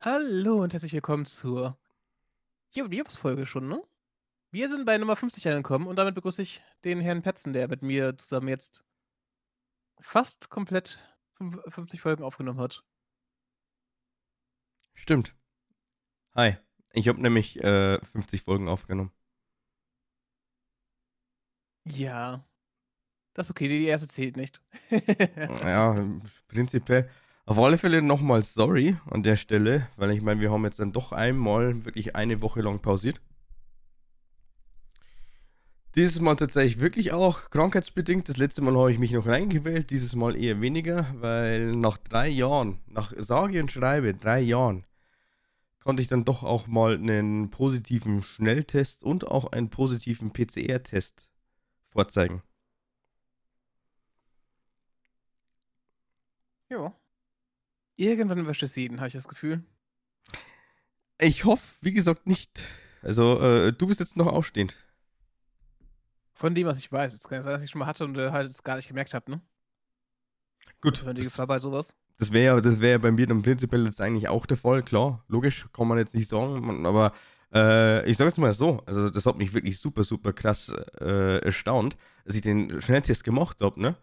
Hallo und herzlich willkommen zur Jubiläumsfolge schon, ne? Wir sind bei Nummer 50 angekommen und damit begrüße ich den Herrn Petzen, der mit mir zusammen jetzt fast komplett fünf 50 Folgen aufgenommen hat. Stimmt. Hi. Ich habe nämlich äh, 50 Folgen aufgenommen. Ja. Das ist okay, die erste zählt nicht. Ja, prinzipiell. Auf alle Fälle nochmal sorry an der Stelle, weil ich meine, wir haben jetzt dann doch einmal wirklich eine Woche lang pausiert. Dieses Mal tatsächlich wirklich auch krankheitsbedingt. Das letzte Mal habe ich mich noch reingewählt, dieses Mal eher weniger, weil nach drei Jahren, nach sage und schreibe drei Jahren, konnte ich dann doch auch mal einen positiven Schnelltest und auch einen positiven PCR-Test vorzeigen. Ja. Irgendwann wäscht es jeden, habe ich das Gefühl. Ich hoffe, wie gesagt, nicht. Also, äh, du bist jetzt noch ausstehend. Von dem, was ich weiß. Es kann ja sein, dass ich schon mal hatte und äh, halt es gar nicht gemerkt habe, ne? Gut. Die Das, Gefahr bei sowas. das wäre das wär bei mir dann prinzipiell jetzt eigentlich auch der Fall, klar. Logisch, kann man jetzt nicht sagen. Man, aber äh, ich sage es mal so: Also, das hat mich wirklich super, super krass äh, erstaunt, als ich den Schnelltest gemacht habe, ne?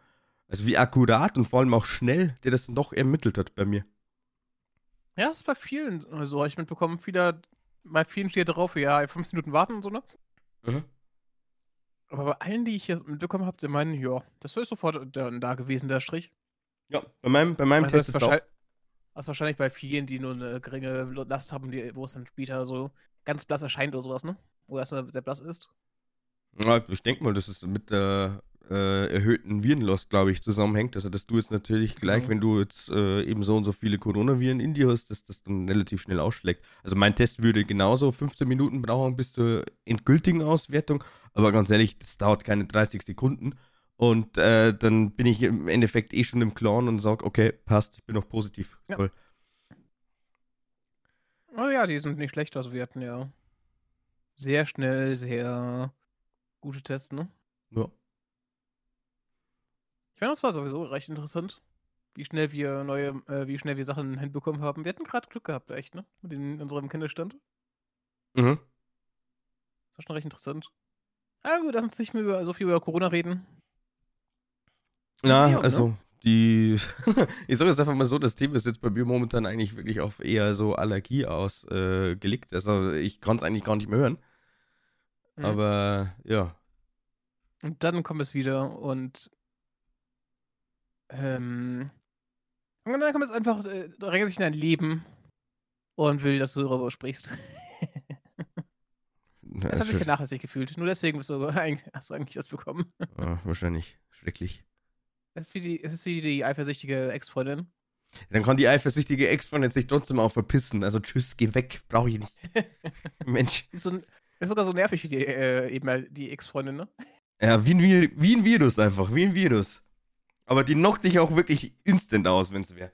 Also, wie akkurat und vor allem auch schnell der das dann doch ermittelt hat bei mir. Ja, das ist bei vielen so, habe ich mitbekommen. Viele, bei vielen steht drauf, ja, 15 Minuten warten und so, ne? Mhm. Aber bei allen, die ich hier mitbekommen habe, die meinen, ja, das wäre sofort da, da gewesen, der Strich. Ja, bei meinem, bei meinem Also das, Test ist ist auch. wahrscheinlich, das ist wahrscheinlich bei vielen, die nur eine geringe Last haben, die, wo es dann später so ganz blass erscheint oder sowas, ne? Wo erstmal sehr blass ist. Ja, ich denke mal, dass es mit der äh, erhöhten Virenlast, glaube ich, zusammenhängt. Also, dass du jetzt natürlich gleich, Genau. wenn du jetzt äh, eben so und so viele Coronaviren in dir hast, dass das dann relativ schnell ausschlägt. Also, mein Test würde genauso 15 Minuten brauchen bis zur endgültigen Auswertung. Aber ganz ehrlich, das dauert keine 30 Sekunden. Und äh, dann bin ich im Endeffekt eh schon im Klaren und sage, okay, passt, ich bin noch positiv. Ja. Toll. Oh ja, die sind nicht schlecht. Also wir hatten ja sehr schnell, sehr gute Tests, ne? Ja. Ich meine, das war sowieso recht interessant, wie schnell wir neue, äh, wie schnell wir Sachen hinbekommen haben. Wir hatten gerade Glück gehabt, echt, ne? Mit in unserem Kenntnisstand. Mhm. Das war schon recht interessant. Ah gut, lass uns nicht mehr über, so viel über Corona reden. Ja, Ja, ne? also die, ich sage jetzt einfach mal so, das Thema ist jetzt bei mir momentan eigentlich wirklich auf eher so Allergie ausgelegt. Äh, also ich kann es eigentlich gar nicht mehr hören. Mhm. Aber ja, Und dann kommt es wieder und ähm, und dann kommt es einfach, äh, drängt sich in dein Leben und will, dass du darüber sprichst. na, Das hat sich vernachlässigt gefühlt. Nur deswegen bist du, hast du eigentlich das bekommen. Ja, wahrscheinlich schrecklich. Das ist wie die, das ist wie die eifersüchtige Ex-Freundin. Dann kann die eifersüchtige Ex-Freundin sich trotzdem auch verpissen. Also tschüss, geh weg, brauche ich nicht. Mensch. Ist, so, ist sogar so nervig wie die, äh, eben halt die Ex-Freundin, ne? Ja, wie ein, wie ein Virus einfach, wie ein Virus. Aber die knockt dich auch wirklich instant aus, wenn es wäre.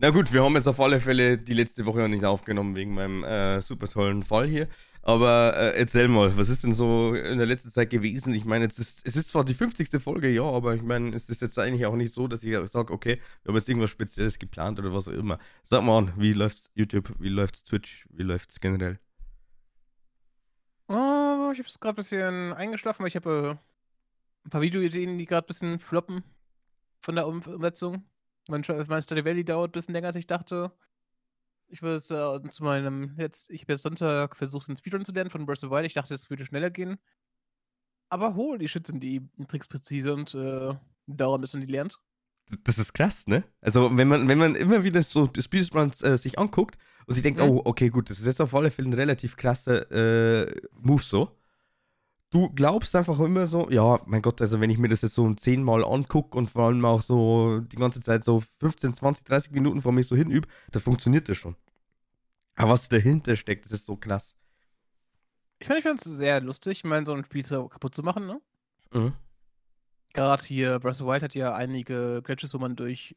Na gut, wir haben jetzt auf alle Fälle die letzte Woche noch nicht aufgenommen wegen meinem äh, super tollen Fall hier. Aber äh, erzähl mal, was ist denn so in der letzten Zeit gewesen? Ich meine, ist, es ist zwar die 50. Folge, ja, aber ich meine, es ist jetzt eigentlich auch nicht so, dass ich sage, okay, wir haben jetzt irgendwas Spezielles geplant oder was auch immer. Sag mal an, wie läuft's YouTube, wie läuft's Twitch, wie läuft's generell? Oh, ich hab's gerade ein bisschen eingeschlafen, weil ich habe äh, ein paar Videoideen, die gerade ein bisschen floppen von der um Umsetzung. Mein, mein Study Valley dauert ein bisschen länger, als ich dachte. Ich würde jetzt äh, zu meinem, jetzt, ich habe Sonntag versucht, einen Speedrun zu lernen von Breath of the Wild. Ich dachte, es würde schneller gehen. Aber holy shit, sind die Tricks präzise und äh, dauern, bis man die lernt. Das ist krass, ne? Also, wenn man, wenn man immer wieder so Speedruns äh, sich anguckt und sich denkt, Mhm. oh, okay, gut, das ist jetzt auf alle Fälle ein relativ krasser äh, Move so. Du glaubst einfach immer so, ja, mein Gott, also wenn ich mir das jetzt so zehnmal angucke und vor allem auch so die ganze Zeit so 15, 20, 30 Minuten vor mir so hinübe, da funktioniert das schon. Aber was dahinter steckt, das ist so krass. Ich meine, ich finde es sehr lustig, ich meine, so ein Spiel kaputt zu machen, ne? Mhm. Gerade hier, Breath of the Wild hat ja einige Glitches, wo man durch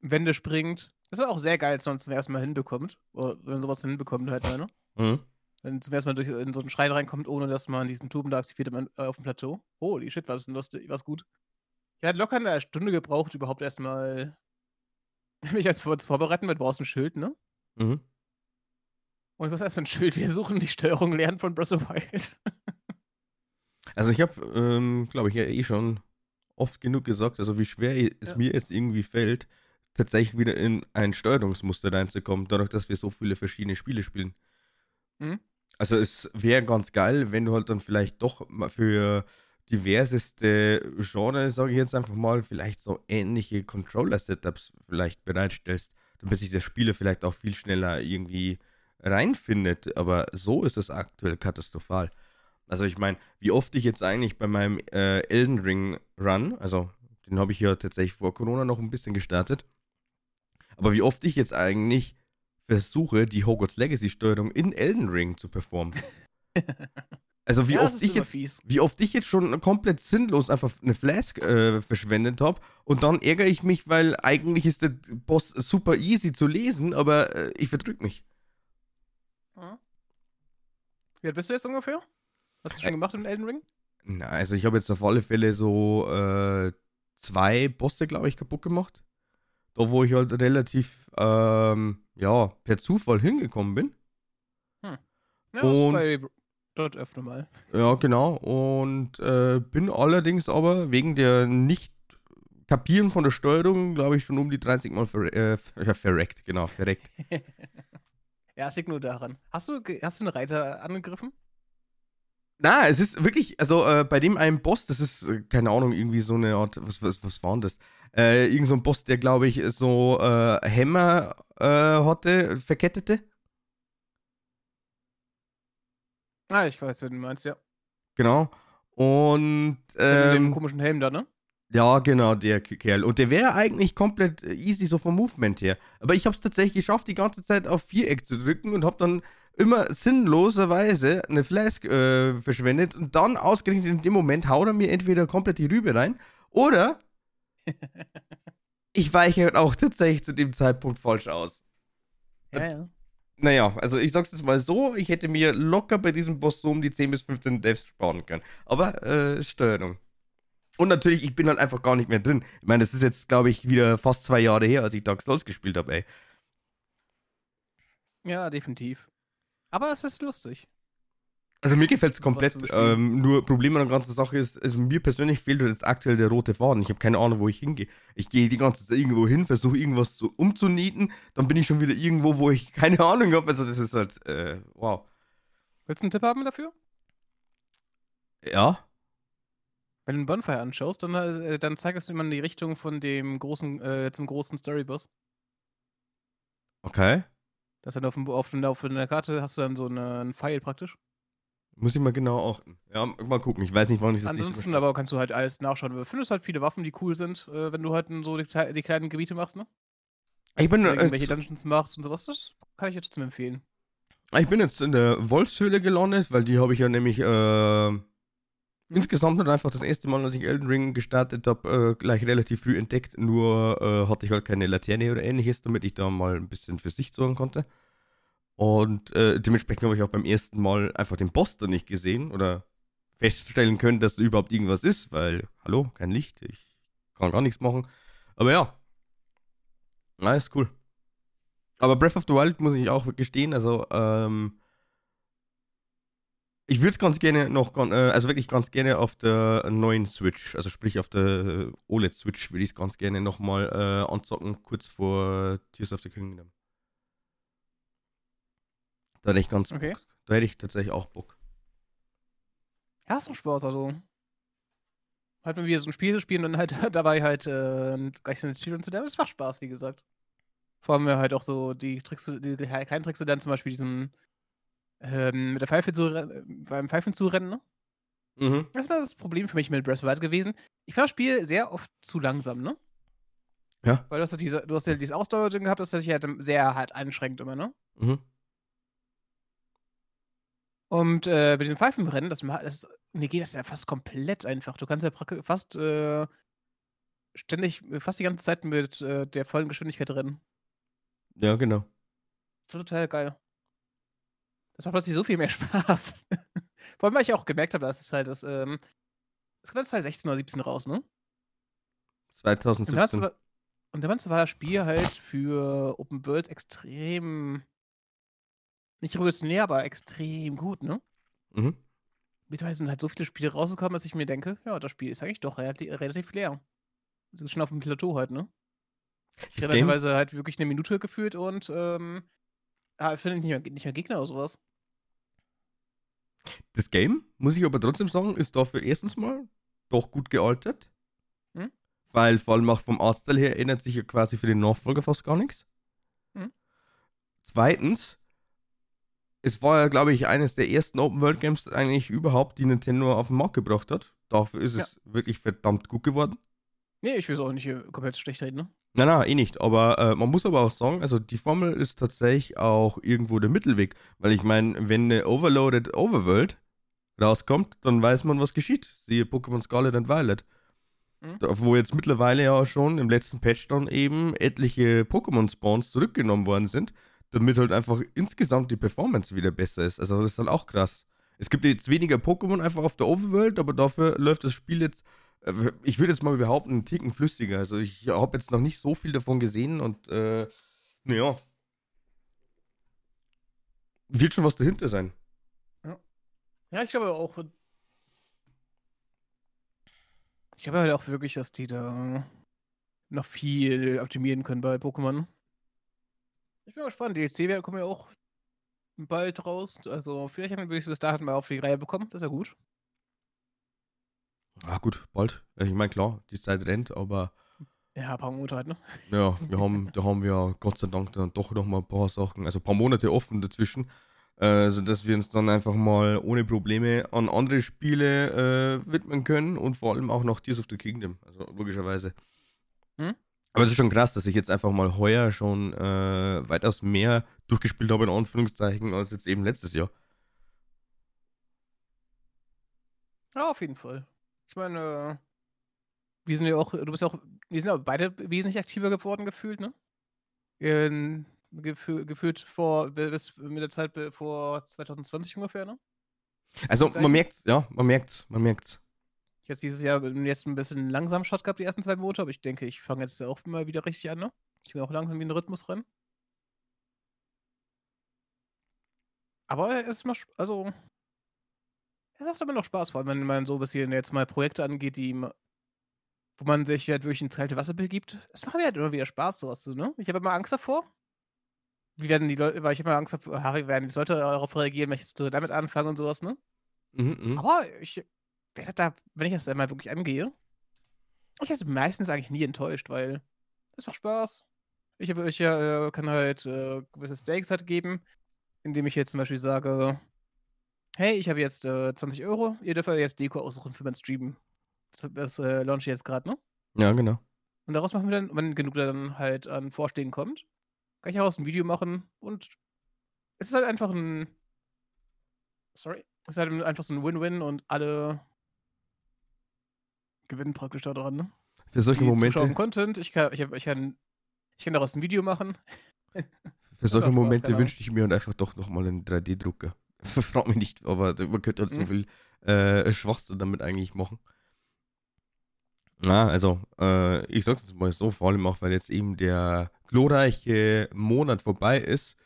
Wände springt. Das war auch sehr geil, als man es zum ersten Mal hinbekommt. Oder wenn man sowas hinbekommt, halt, ne? Mhm. Wenn zum ersten Mal durch, in so einen Schrein reinkommt, ohne dass man diesen Tuben da aktiviert äh, auf dem Plateau. Holy shit, was ist denn lustig, was gut. Ich hatte locker eine Stunde gebraucht, überhaupt erstmal mich als vor zu vorbereiten, weil du brauchst ein Schild, ne? Mhm. Und ich muss erstmal ein Schild. Wir suchen die Steuerung lernen von Breath of the Wild. Also ich habe, ähm, glaube ich, ja eh schon oft genug gesagt, also wie schwer es Ja. mir jetzt irgendwie fällt, tatsächlich wieder in ein Steuerungsmuster reinzukommen, dadurch, dass wir so viele verschiedene Spiele spielen. Mhm. Also es wäre ganz geil, wenn du halt dann vielleicht doch mal für diverseste Genre, sage ich jetzt einfach mal, vielleicht so ähnliche Controller-Setups vielleicht bereitstellst, damit sich der Spieler vielleicht auch viel schneller irgendwie reinfindet. Aber so ist es aktuell katastrophal. Also ich meine, wie oft ich jetzt eigentlich bei meinem äh, Elden Ring Run, also den habe ich ja tatsächlich vor Corona noch ein bisschen gestartet, aber wie oft ich jetzt eigentlich versuche, die Hogwarts Legacy Steuerung in Elden Ring zu performen. Also wie ja, oft ich jetzt fies. wie oft ich jetzt schon komplett sinnlos einfach eine Flask äh, verschwendet habe und dann ärgere ich mich, weil eigentlich ist der Boss super easy zu lesen, aber äh, ich verdrück mich. Ja. Wie alt bist du jetzt ungefähr? Hast du schon gemacht im Elden Ring? Na, also ich habe jetzt auf alle Fälle so äh, zwei Bosse, glaube ich, kaputt gemacht. Da wo ich halt relativ ähm, ja, per Zufall hingekommen bin. Ja, das ist Und- bei dort öfter mal. Ja, genau. Und äh, bin allerdings aber wegen der nicht Kapieren von der Steuerung, glaube ich, schon um die 30 Mal ver äh, ver verreckt. Genau, verreckt. ja, es liegt nur daran. Hast du, hast du einen Reiter angegriffen? Na, es ist wirklich, also äh, bei dem einen Boss, das ist, äh, keine Ahnung, irgendwie so eine Art, was, was, was war denn das? Äh, irgend so ein Boss, der, glaube ich, so äh, Hämmer äh, hatte, verkettete. Ah, ich weiß, wen du meinst, ja. Genau. Und, Der mit dem ähm, komischen Helm da, ne? Ja, genau, der Kerl. Und der wäre eigentlich komplett äh, easy so vom Movement her. Aber ich habe es tatsächlich geschafft, die ganze Zeit auf Viereck zu drücken und habe dann immer sinnloserweise eine Flask äh, verschwendet und dann ausgerechnet in dem Moment haut er mir entweder komplett die Rübe rein oder ich weiche halt auch tatsächlich zu dem Zeitpunkt falsch aus. Ja, ja. Naja, also ich sag's jetzt mal so, ich hätte mir locker bei diesem Boss so um die 10 bis 15 Devs sparen können. Aber äh, Steuerung. Und natürlich, ich bin halt einfach gar nicht mehr drin. Ich meine, das ist jetzt, glaube ich, wieder fast zwei Jahre her, als ich Dark Souls gespielt habe, ey. Ja, definitiv. Aber es ist lustig. Also mir gefällt's Sowas komplett. zu spielen. Ähm, nur Problem an der ganzen Sache ist, also mir persönlich fehlt jetzt aktuell der rote Faden. Ich habe keine Ahnung, wo ich hingehe. Ich gehe die ganze Zeit irgendwo hin, versuche irgendwas so umzunieten, dann bin ich schon wieder irgendwo, wo ich keine Ahnung habe. Also das ist halt, äh, wow. Willst du einen Tipp haben dafür? Ja. Wenn du einen Bonfire anschaust, dann, äh, dann zeigt es immer die Richtung von dem großen, äh, zum großen Storyboss. Okay. Das dann auf, dem, auf, der- auf der Karte hast du dann so eine, einen Pfeil praktisch. Muss ich mal genau achten. Ja, mal gucken. Ich weiß nicht, wann ich das Ansonsten nicht aber kannst du halt alles nachschauen. Du findest halt viele Waffen, die cool sind, äh, wenn du halt so die, die kleinen Gebiete machst, ne? Ich bin, irgendwelche jetzt, Dungeons machst und sowas. Das kann ich dir trotzdem empfehlen. ich bin jetzt in der Wolfshöhle gelandet, weil die habe ich ja nämlich äh, insgesamt nicht einfach das erste Mal, als ich Elden Ring gestartet habe, äh, gleich relativ früh entdeckt. Nur äh, hatte ich halt keine Laterne oder ähnliches, damit ich da mal ein bisschen für sich sorgen konnte. Und äh, dementsprechend habe ich auch beim ersten Mal einfach den Boss da nicht gesehen oder feststellen können, dass da überhaupt irgendwas ist, weil, hallo, kein Licht, ich kann gar nichts machen. Aber ja. Ist cool. Aber Breath of the Wild muss ich auch gestehen, also, ähm, ich würde es ganz gerne noch, äh, also wirklich ganz gerne auf der neuen Switch, also sprich auf der äh, OLED-Switch, würde ich es ganz gerne nochmal äh, anzocken, kurz vor Tears of the Kingdom. Da hätte ich ganz Okay. Bock. Da hätte ich tatsächlich auch Bock. Ja, es macht Spaß, also. Halt, wenn wir so ein Spiel spielen und halt dabei halt äh, gleich eine Tür zu lernen, das macht Spaß, wie gesagt. Vor allem halt auch so die Tricks, zu- die kleinen Tricks zu lernen, zum Beispiel diesen ähm, mit der Pfeife zu rennen, beim Pfeifen zu rennen, ne? Mhm. Das war das Problem für mich mit Breath of the Wild gewesen. Ich fand das Spiel sehr oft zu langsam, ne? Ja. Weil du hast ja diese, du hast ja dieses Ausdauerding gehabt, das sich halt sehr halt einschränkt immer, ne? Mhm. Und äh, bei diesem Pfeifenrennen, das, das mir geht das ja fast komplett einfach. Du kannst ja fast äh, ständig, fast die ganze Zeit mit äh, der vollen Geschwindigkeit rennen. Ja, genau. Das war total geil. Das macht plötzlich so viel mehr Spaß. Vor allem, weil ich auch gemerkt habe, dass es halt das, ähm, es kommt 2016 oder 17 raus, ne? 2017. Und, damals war das Spiel halt für Open Worlds extrem. Nicht revolutionär, aber extrem gut, ne? Mhm. Mittlerweile sind halt so viele Spiele rausgekommen, dass ich mir denke, ja, das Spiel ist eigentlich doch relativ, relativ leer. Das ist schon auf dem Plateau halt, ne? Ich habe teilweise halt wirklich eine Minute gefühlt und ähm, ah, finde ich nicht mehr, nicht mehr Gegner oder sowas. Das Game, muss ich aber trotzdem sagen, ist dafür erstens mal doch gut gealtert. Hm? Weil vor allem auch vom Artstyle her ändert sich ja quasi für den Nachfolger fast gar nichts. Hm? Zweitens, es war ja, glaube ich, eines der ersten Open-World-Games eigentlich überhaupt, die Nintendo auf den Markt gebracht hat. Dafür ist ja. es wirklich verdammt gut geworden. Nee, ich will es auch nicht komplett schlecht reden, ne? Nein, nein, eh nicht. Aber äh, man muss aber auch sagen, also die Formel ist tatsächlich auch irgendwo der Mittelweg. Weil ich meine, wenn eine Overloaded Overworld rauskommt, dann weiß man, was geschieht. Siehe Pokémon Scarlet und Violet. Mhm. Wo jetzt mittlerweile ja schon im letzten Patch dann eben etliche Pokémon-Spawns zurückgenommen worden sind, damit halt einfach insgesamt die Performance wieder besser ist. Also das ist dann auch krass. Es gibt jetzt weniger Pokémon einfach auf der Overworld, aber dafür läuft das Spiel jetzt ich würde jetzt mal behaupten, einen Ticken flüssiger. Also ich habe jetzt noch nicht so viel davon gesehen und äh, naja. Wird schon was dahinter sein. Ja. Ja, ich glaube auch. Ich glaube halt auch wirklich, dass die da noch viel optimieren können bei Pokémon. Ich bin gespannt. DLC kommen ja auch bald raus. Also vielleicht haben wir bis dahin mal auf die Reihe bekommen. Das ist ja gut. Ah, gut, bald. Ich meine, klar, die Zeit rennt, aber. Ja, ein paar Monate halt, ne? Ja, wir haben, da haben wir Gott sei Dank dann doch noch mal ein paar Sachen, also ein paar Monate offen dazwischen, äh, sodass wir uns dann einfach mal ohne Probleme an andere Spiele äh, widmen können und vor allem auch noch Tears of the Kingdom, also logischerweise. Hm? Aber es ist schon krass, dass ich jetzt einfach mal heuer schon äh, weitaus mehr durchgespielt habe, in Anführungszeichen, als jetzt eben letztes Jahr. Ja, auf jeden Fall. Ich meine, wir sind ja auch, du bist ja auch, wir sind ja beide wesentlich aktiver geworden gefühlt, ne? In, gefü gefühlt vor, bis mit der Zeit vor 2020 ungefähr, ne? Also man merkt's, ja, man merkt's, man merkt's. Ich habe dieses Jahr jetzt ein bisschen langsam Start gehabt, die ersten zwei Monate, aber ich denke, ich fange jetzt auch mal wieder richtig an, ne? Ich bin auch langsam wie ein Rhythmus rein. Aber es macht, also, es macht immer noch Spaß, vor allem wenn man so ein bisschen jetzt mal Projekte angeht, die wo man sich halt wirklich ins kalte Wasser begibt. Es macht mir halt immer wieder Spaß, sowas zu, ne? Ich habe immer Angst davor. Wie werden die Leute, weil ich immer Angst habe, Harry, werden die Leute darauf reagieren, möchtest du damit anfangen und sowas, ne? Mhm, mhm. Aber ich werde da, wenn ich das einmal wirklich angehe, ich werde meistens eigentlich nie enttäuscht, weil es macht Spaß. Ich, ich äh, kann halt äh, gewisse Stakes halt geben, indem ich jetzt zum Beispiel sage, Hey, ich habe jetzt äh, 20 Euro. Ihr dürft jetzt Deko aussuchen für mein Stream. Das, das äh, launche ich jetzt gerade, ne? Ja, genau. Und daraus machen wir dann, wenn genug dann halt an Vorschlägen kommt, kann ich daraus ein Video machen und es ist halt einfach ein. Sorry. Es ist halt einfach so ein Win-Win und alle gewinnen praktisch daran, ne? Für solche Die Momente. Zuschauer Content, ich kann, ich, hab, ich, kann, ich kann daraus ein Video machen. Für solche Momente wünschte ich mir einfach doch nochmal einen 3D-Drucker. Frag mich nicht, aber man könnte halt mhm. so viel äh, Schwachsinn damit eigentlich machen. Ja, also, äh, ich sag's jetzt mal so, vor allem auch, weil jetzt eben der glorreiche Monat vorbei ist,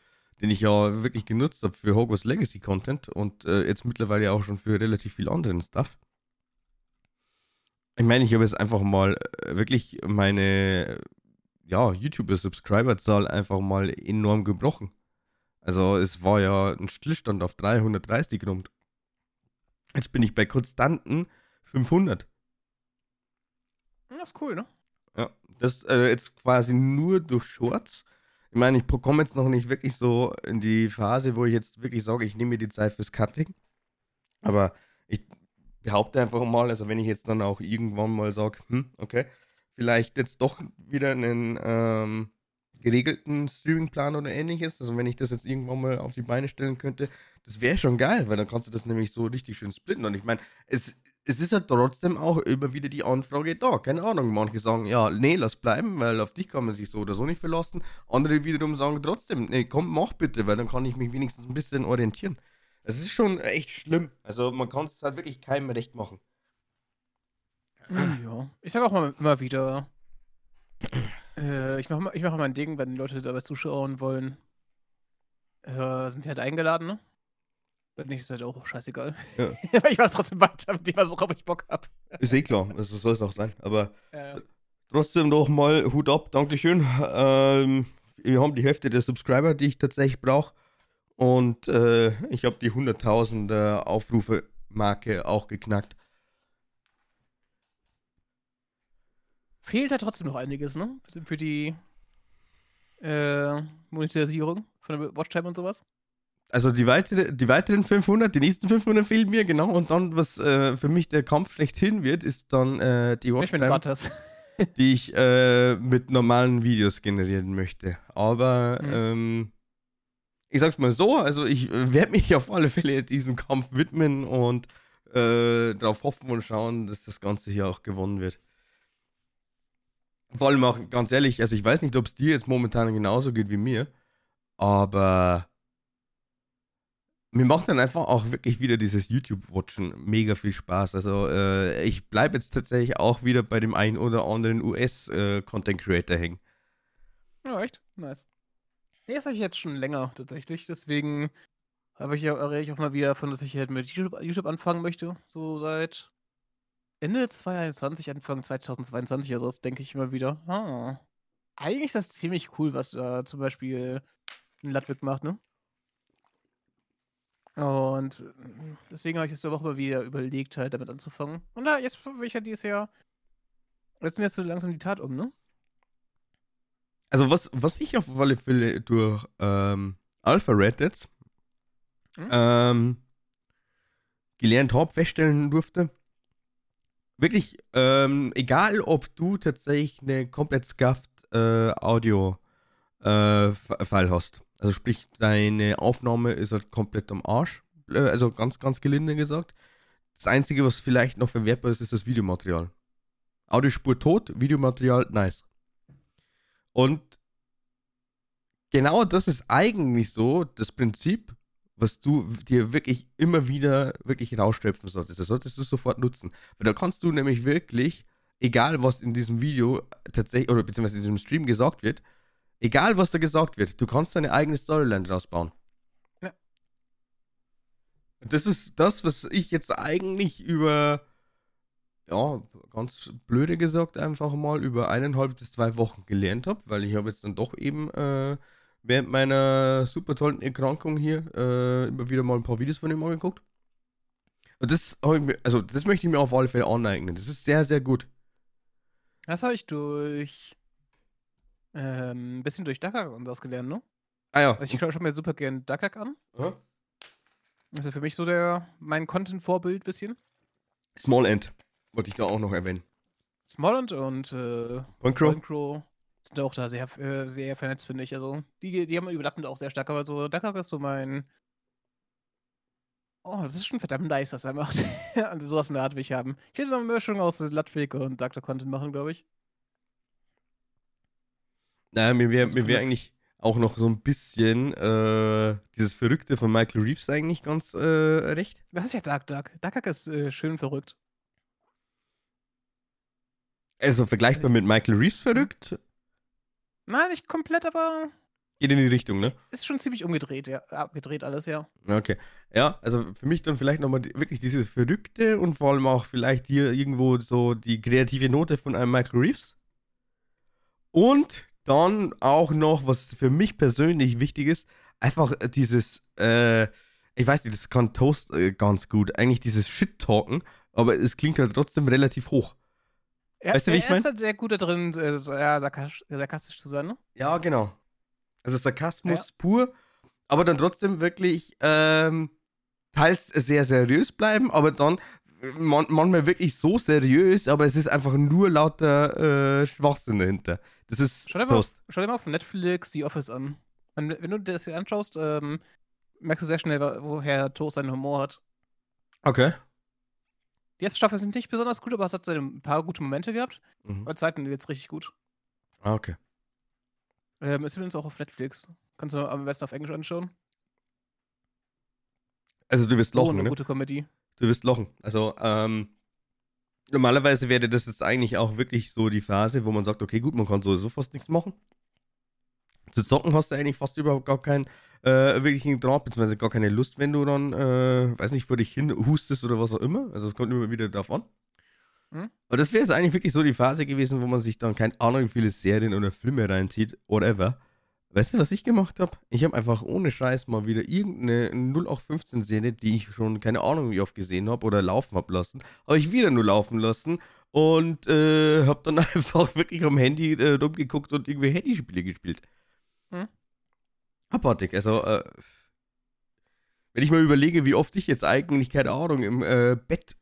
den ich ja wirklich genutzt habe für Hogwarts Legacy Content und äh, jetzt mittlerweile auch schon für relativ viel anderen Stuff. Ich meine, ich habe jetzt einfach mal äh, wirklich meine ja, YouTuber-Subscriber-Zahl einfach mal enorm gebrochen. Also es war ja ein Stillstand auf 330 rund. Jetzt bin ich bei konstanten 500. Das ist cool, ne? Ja, das äh, jetzt quasi nur durch Shorts. Ich meine, ich komme jetzt noch nicht wirklich so in die Phase, wo ich jetzt wirklich sage, ich nehme mir die Zeit fürs Cutting. Aber ich behaupte einfach mal, also wenn ich jetzt dann auch irgendwann mal sage, hm, okay, vielleicht jetzt doch wieder einen ähm, geregelten Streamingplan oder ähnliches. Also wenn ich das jetzt irgendwann mal auf die Beine stellen könnte, das wäre schon geil, weil dann kannst du das nämlich so richtig schön splitten. Und ich meine, es, es ist ja trotzdem auch immer wieder die Anfrage da. Keine Ahnung, manche sagen, ja, nee, lass bleiben, weil auf dich kann man sich so oder so nicht verlassen. Andere wiederum sagen trotzdem, nee, komm, mach bitte, weil dann kann ich mich wenigstens ein bisschen orientieren. Es ist schon echt schlimm. Also man kann es halt wirklich keinem recht machen. Ja, ich sage auch mal immer wieder, Äh, ich mache ich mach mein Ding, wenn die Leute dabei zuschauen wollen. Äh, sind sie halt eingeladen, ne? Wenn nicht, ist halt auch scheißegal. Ja. ich mache trotzdem weiter mit dem, worauf ich Bock habe. Ist eh klar, also soll es auch sein. Aber Äh, trotzdem noch mal Hut ab, Dankeschön. Ähm, wir haben die Hälfte der Subscriber, die ich tatsächlich brauche. Und äh, ich habe die 100.000 Aufrufe-Marke auch geknackt. Fehlt halt trotzdem noch einiges, ne? Für die äh, Monetarisierung von der Watchtime und sowas. Also die, weitere, die weiteren 500, die nächsten 500 fehlen mir, genau. Und dann, was äh, für mich der Kampf schlechthin wird, ist dann äh, die Watchtime, die ich äh, mit normalen Videos generieren möchte. Aber Mhm. ähm, ich sag's mal so, also ich äh, werde mich auf alle Fälle diesem Kampf widmen und äh, darauf hoffen und schauen, dass das Ganze hier auch gewonnen wird. Vor allem auch ganz ehrlich, also ich weiß nicht, ob es dir jetzt momentan genauso geht wie mir, aber mir macht dann einfach auch wirklich wieder dieses YouTube-Watchen mega viel Spaß. Also äh, ich bleibe jetzt tatsächlich auch wieder bei dem einen oder anderen US-Content-Creator hängen. Ja, echt? Nice. Nee, das habe ich jetzt schon länger tatsächlich. Deswegen habe ich ja auch mal wieder davon, dass ich halt mit YouTube, YouTube anfangen möchte. So seit Ende 2021, Anfang 2022 oder so, denke ich immer wieder. Ah, eigentlich ist das ziemlich cool, was da zum Beispiel ein Ludwig macht, ne? Und äh, deswegen habe ich es auch mal wieder überlegt, halt damit anzufangen. Und da, jetzt will ich ja dieses Jahr. Jetzt mir so langsam die Tat um, ne? Also was, was ich auf alle Fälle durch ähm, Alpha Red jetzt Mhm. ähm, gelernt habe, feststellen durfte, wirklich, ähm, egal ob du tatsächlich eine komplett scuffed äh, Audio äh, hast, also sprich, deine Aufnahme ist halt komplett am Arsch, äh, also ganz, ganz gelinde gesagt. Das Einzige, was vielleicht noch verwertbar ist, ist das Videomaterial. Audiospur tot, Videomaterial nice. Und genau das ist eigentlich so das Prinzip, was du dir wirklich immer wieder wirklich rausschöpfen solltest. Das solltest du sofort nutzen. Weil da kannst du nämlich wirklich, egal was in diesem Video tatsächlich, oder beziehungsweise in diesem Stream gesagt wird, egal was da gesagt wird, du kannst deine eigene Storyline draus bauen. Ja. Das ist das, was ich jetzt eigentlich über, ja, ganz blöde gesagt, einfach mal über eineinhalb bis zwei Wochen gelernt habe, weil ich habe jetzt dann doch eben äh, während meiner super tollen Erkrankung hier äh, immer wieder mal ein paar Videos von ihm angeguckt. Und das mir, also das möchte ich mir auf alle Fälle aneignen. Das ist sehr, sehr gut. Das habe ich durch ähm, ein bisschen durch Duckhack und das gelernt, ne? Ah ja. Also ich schaue mir super gern Duckhack an. Aha. Das ist ja für mich so der mein Content-Vorbild bisschen. Small End wollte ich da auch noch erwähnen. Smallland und äh, Point Crow. Point Crow sind auch da sehr, äh, sehr vernetzt, finde ich. Also die, die haben überlappend auch sehr stark, aber so Duckhack ist so mein. Oh, das ist schon verdammt nice, was er macht. Und sowas in der Art will ich haben. Ich hätte so eine Mischung aus Ludwig und Dr. Content machen, glaube ich. Naja, mir wäre Also mir wär eigentlich auch noch so ein bisschen äh, dieses Verrückte von Michael Reeves eigentlich ganz äh, recht. Das ist ja Dark Duck. Duckhack ist äh, schön verrückt. Also vergleichbar mit Michael Reeves verrückt. Nein, nicht komplett, aber Geht in die Richtung, ne? ist schon ziemlich umgedreht, ja. Abgedreht alles, ja. Okay. Ja, also für mich dann vielleicht nochmal die, wirklich dieses Verrückte und vor allem auch vielleicht hier irgendwo so die kreative Note von einem Michael Reeves. Und dann auch noch, was für mich persönlich wichtig ist, einfach dieses, äh, ich weiß nicht, das kann Toast äh, ganz gut, eigentlich dieses Shit-Talken, aber es klingt halt trotzdem relativ hoch. Er, Weißt du, wie ich er mein? ist halt sehr gut da drin, äh, so, ja, sarkastisch, sarkastisch zu sein, ne? Ja, genau. Also Sarkasmus pur, aber dann trotzdem wirklich ähm, teils sehr seriös bleiben, aber dann man, manchmal wirklich so seriös, aber es ist einfach nur lauter äh, Schwachsinn dahinter. Das ist Schau dir, mal, schau dir mal auf Netflix The Office an. Und wenn du das hier anschaust, ähm, merkst du sehr schnell, woher Toast seinen Humor hat. Okay. Die erste Staffel sind nicht besonders gut, aber es hat ein paar gute Momente gehabt. Mhm. Bei der zweiten wird's richtig gut. Ah, okay. Ähm, ist übrigens auch auf Netflix. Kannst du am besten auf Englisch anschauen. Also du wirst So lachen, eine ne? gute Comedy. Du wirst lachen. Also, ähm, Normalerweise wäre das jetzt eigentlich auch wirklich so die Phase, wo man sagt, okay, gut, man kann sowieso fast nichts machen. Zu zocken hast du eigentlich fast überhaupt gar keinen äh, wirklichen Draht, beziehungsweise gar keine Lust, wenn du dann, äh, weiß nicht, vor dich hin hustest oder was auch immer. Also es kommt immer wieder darauf an. Hm? Aber das wäre jetzt eigentlich wirklich so die Phase gewesen, wo man sich dann, keine Ahnung, wie viele Serien oder Filme reinzieht, whatever. Weißt du, was ich gemacht habe? Ich habe einfach ohne Scheiß mal wieder irgendeine 0815-Serie, die ich schon keine Ahnung wie oft gesehen habe oder laufen habe lassen, habe ich wieder nur laufen lassen und äh, habe dann einfach wirklich am Handy äh, rumgeguckt und irgendwie Handyspiele gespielt. Abartig. Also, äh, wenn ich mal überlege, wie oft ich jetzt eigentlich, keine Ahnung, im äh, Bett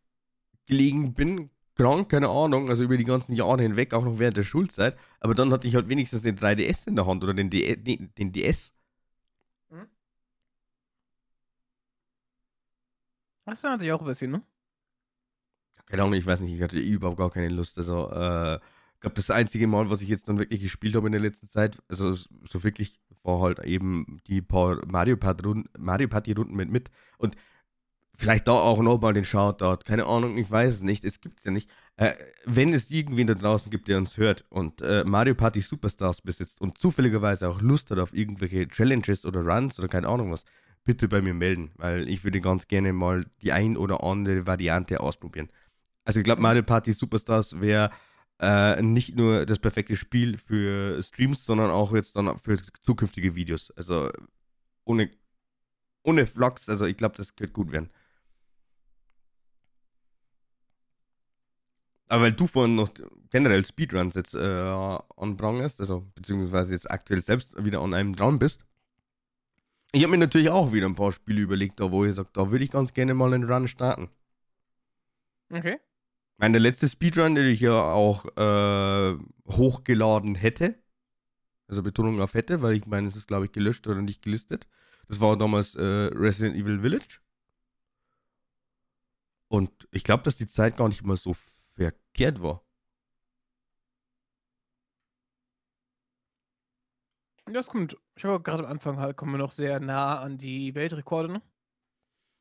gelegen bin, krank, keine Ahnung, also über die ganzen Jahre hinweg, auch noch während der Schulzeit. Aber dann hatte ich halt wenigstens den 3DS in der Hand oder den, D den DS. Hm? Das hat sich auch ein bisschen, ne? Keine Ahnung, ich weiß nicht, ich hatte überhaupt gar keine Lust. Also, äh, ich glaube, das einzige Mal, was ich jetzt dann wirklich gespielt habe in der letzten Zeit, also so wirklich, war halt eben die paar Mario Party-Runden Mario Party -Runden mit mit. Und Vielleicht da auch nochmal den Shoutout. Keine Ahnung, ich weiß es nicht. Es gibt es ja nicht. Äh, wenn es irgendwen da draußen gibt, der uns hört und äh, Mario Party Superstars besitzt und zufälligerweise auch Lust hat auf irgendwelche Challenges oder Runs oder keine Ahnung was, bitte bei mir melden, weil ich würde ganz gerne mal die ein oder andere Variante ausprobieren. Also ich glaube, Mario Party Superstars wäre äh, nicht nur das perfekte Spiel für Streams, sondern auch jetzt dann für zukünftige Videos. Also ohne, ohne Vlogs, also ich glaube, das könnte gut werden. Aber weil du vorhin noch generell Speedruns jetzt äh, anprangerst, also beziehungsweise jetzt aktuell selbst wieder an einem dran bist. Ich habe mir natürlich auch wieder ein paar Spiele überlegt, da wo ich sage, da würde ich ganz gerne mal einen Run starten. Okay. Meine letzte Speedrun, den ich ja auch äh, hochgeladen hätte, also Betonung auf hätte, weil ich meine, es ist glaube ich gelöscht oder nicht gelistet. Das war damals äh, Resident Evil Village. Und ich glaube, dass die Zeit gar nicht mal so verkehrt war. Das kommt. Ich habe gerade am Anfang halt kommen wir noch sehr nah an die Weltrekorde, ne?